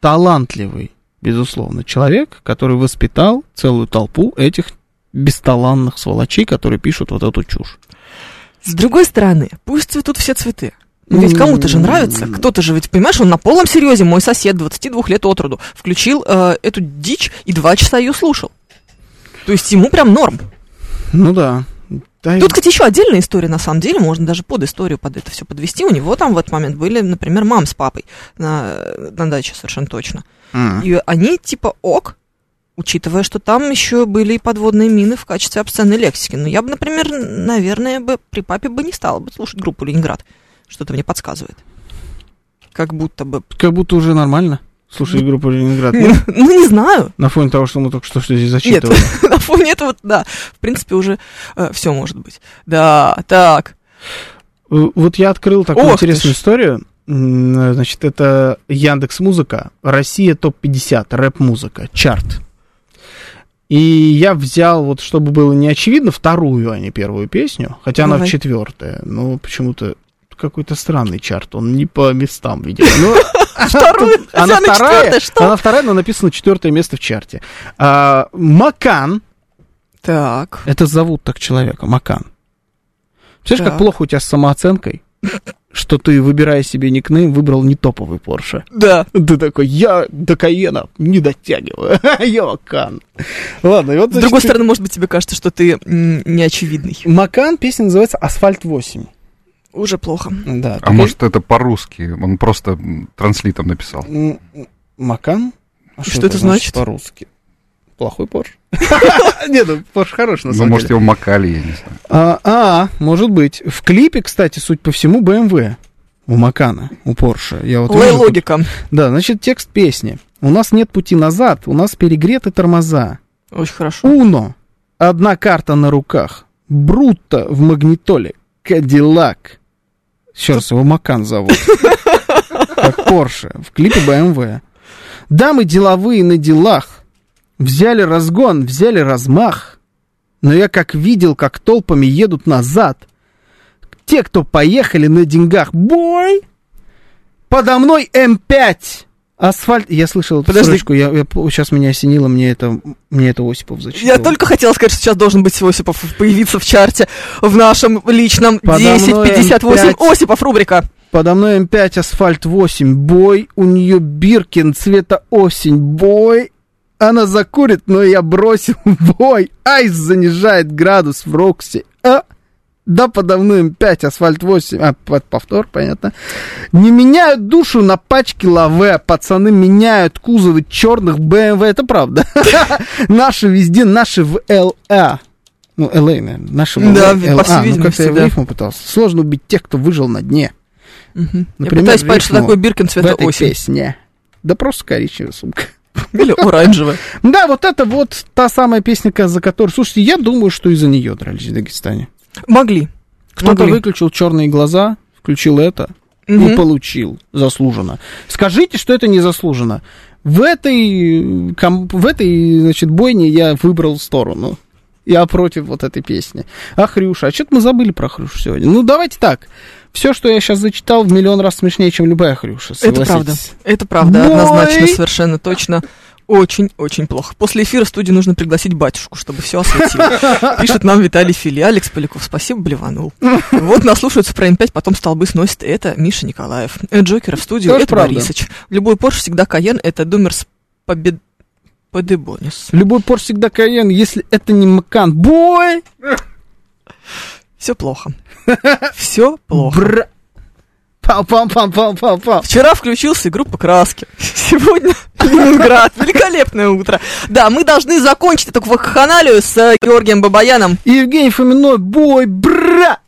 талантливый, безусловно, человек, который воспитал целую толпу этих бесталанных сволочей, которые пишут вот эту чушь. С другой стороны, пусть цветут все цветы. Ну, ведь кому-то же нравится. Кто-то же, ведь, понимаешь, он на полном серьезе, мой сосед, 22 лет от роду, включил э, эту дичь и два часа ее слушал. То есть ему прям норм. Ну да. Да Тут, кстати, еще отдельная история, на самом деле, можно даже под историю под это все подвести. У него там в этот момент были, например, мам с папой на, на даче совершенно точно. М. И они типа ок, учитывая, что там еще были и подводные мины в качестве обсценной лексики. Но я бы, например, наверное, бы при папе бы не стала бы слушать группу Ленинград. Что-то мне подсказывает. Как будто бы. Как будто уже нормально. Слушай, группу Ленинград. нет? Ну, не знаю. На фоне того, что мы только что, что здесь Нет, зачитывали. на фоне этого, да, в принципе, уже все может быть. Да, так. Э, Вот я открыл такую Ох интересную историю. М, Значит, это Яндекс Музыка, Россия топ-50, рэп-музыка, чарт. И я взял, вот чтобы было не очевидно, вторую, а не первую песню, хотя она Давай. четвертая. Ну, почему-то какой-то странный чарт, он не по местам, видимо. Ну, Вторую, она она вторая, четвертая, что? она вторая, но написано четвертое место в чарте. А, Макан, Так. это зовут так человека, Макан. Представляешь, как плохо у тебя с самооценкой, что ты, выбирая себе никнейм, выбрал не топовый Порше. Да. Ты такой, я до Каена не дотягиваю, я Макан. Ладно, и вот, С другой значит, стороны, может быть, тебе кажется, что ты неочевидный. Макан, песня называется «Асфальт 8». Уже плохо. Да, А может, это по-русски? Он просто транслитом написал. Макан? А Что это значит? по-русски? Плохой Порш? Нет, ну Порш хорош, на Ну, самом может, деле. его макали, я не знаю. А, а, может быть. В клипе, кстати, суть по всему, BMW у Макана, у Порше. Я вот тут- логика. Да, значит, текст песни. У нас нет пути назад, у нас перегреты тормоза. Очень хорошо. Уно. Одна карта на руках. Брутто в магнитоле. Кадиллак. Еще его Макан зовут. Как Порше. В клипе BMW. Дамы деловые на делах. Взяли разгон, взяли размах. Но я как видел, как толпами едут назад. Те, кто поехали на деньгах. Бой! Подо мной М5. Асфальт. Я слышал эту Подожди. строчку, я, сейчас меня осенило, мне это, мне это Осипов зачитывал. Я только хотела сказать, что сейчас должен быть Осипов появиться в чарте в нашем личном Подо мной 1058 M5. Осипов рубрика. Подо мной M5, асфальт 8, boy, у нее Биркин, цвета осень, boy. Она закурит, но я бросил boy. Ice занижает градус в Рокси. А? Да, подо мной M5, асфальт 8. А, повтор, понятно. Не меняют душу на пачке лаве. Пацаны меняют кузовы черных BMW. Это правда. Наши везде, наши в ЛА. Ну, ЛА, наверное. Наши Да, LA. по всей ну, как-то я в да. рифму пытался. Сложно убить тех, кто выжил на дне. Мгм. Я Например, пытаюсь понять, что такое Биркин цвета осень. песне. Да просто коричневая сумка. Или оранжевая. Да, вот это вот та самая песня, за которую... Слушайте, я думаю, что из-за нее дрались в Дагестане. Могли. Кто-то выключил черные глаза, включил это и Мгм. получил заслуженно. Скажите, что это не заслуженно. В этой, в этой, значит, бойне я выбрал сторону. Я против вот этой песни. А Хрюша? А что-то мы забыли про Хрюшу сегодня. Ну, давайте так. Все, что я сейчас зачитал, в миллион раз смешнее, чем любая Хрюша. Это правда. Это правда, Бой! однозначно, совершенно точно. Очень-очень плохо. После эфира в студию нужно пригласить батюшку, чтобы все осветил. Пишет нам Виталий Фили. Алекс Поляков, спасибо, блеванул. Вот наслушаются про М5, потом столбы сносит. Это Миша Николаев. Э, Джокера в студию, Тоже это правда. Борисыч. Любой Порш всегда Каен, это Думерс Побед... Подебонис. Любой Порш всегда Каен, если это не Макан. Бой! Все плохо. Все плохо. Бра... Пам-пам-пам-пам-пам-пам. Вчера включился группа краски. Сегодня Ленинград. Великолепное утро. Да, мы должны закончить эту вакханалию с э, Георгием Бабаяном. И Евгений Фоминой, бой, бра!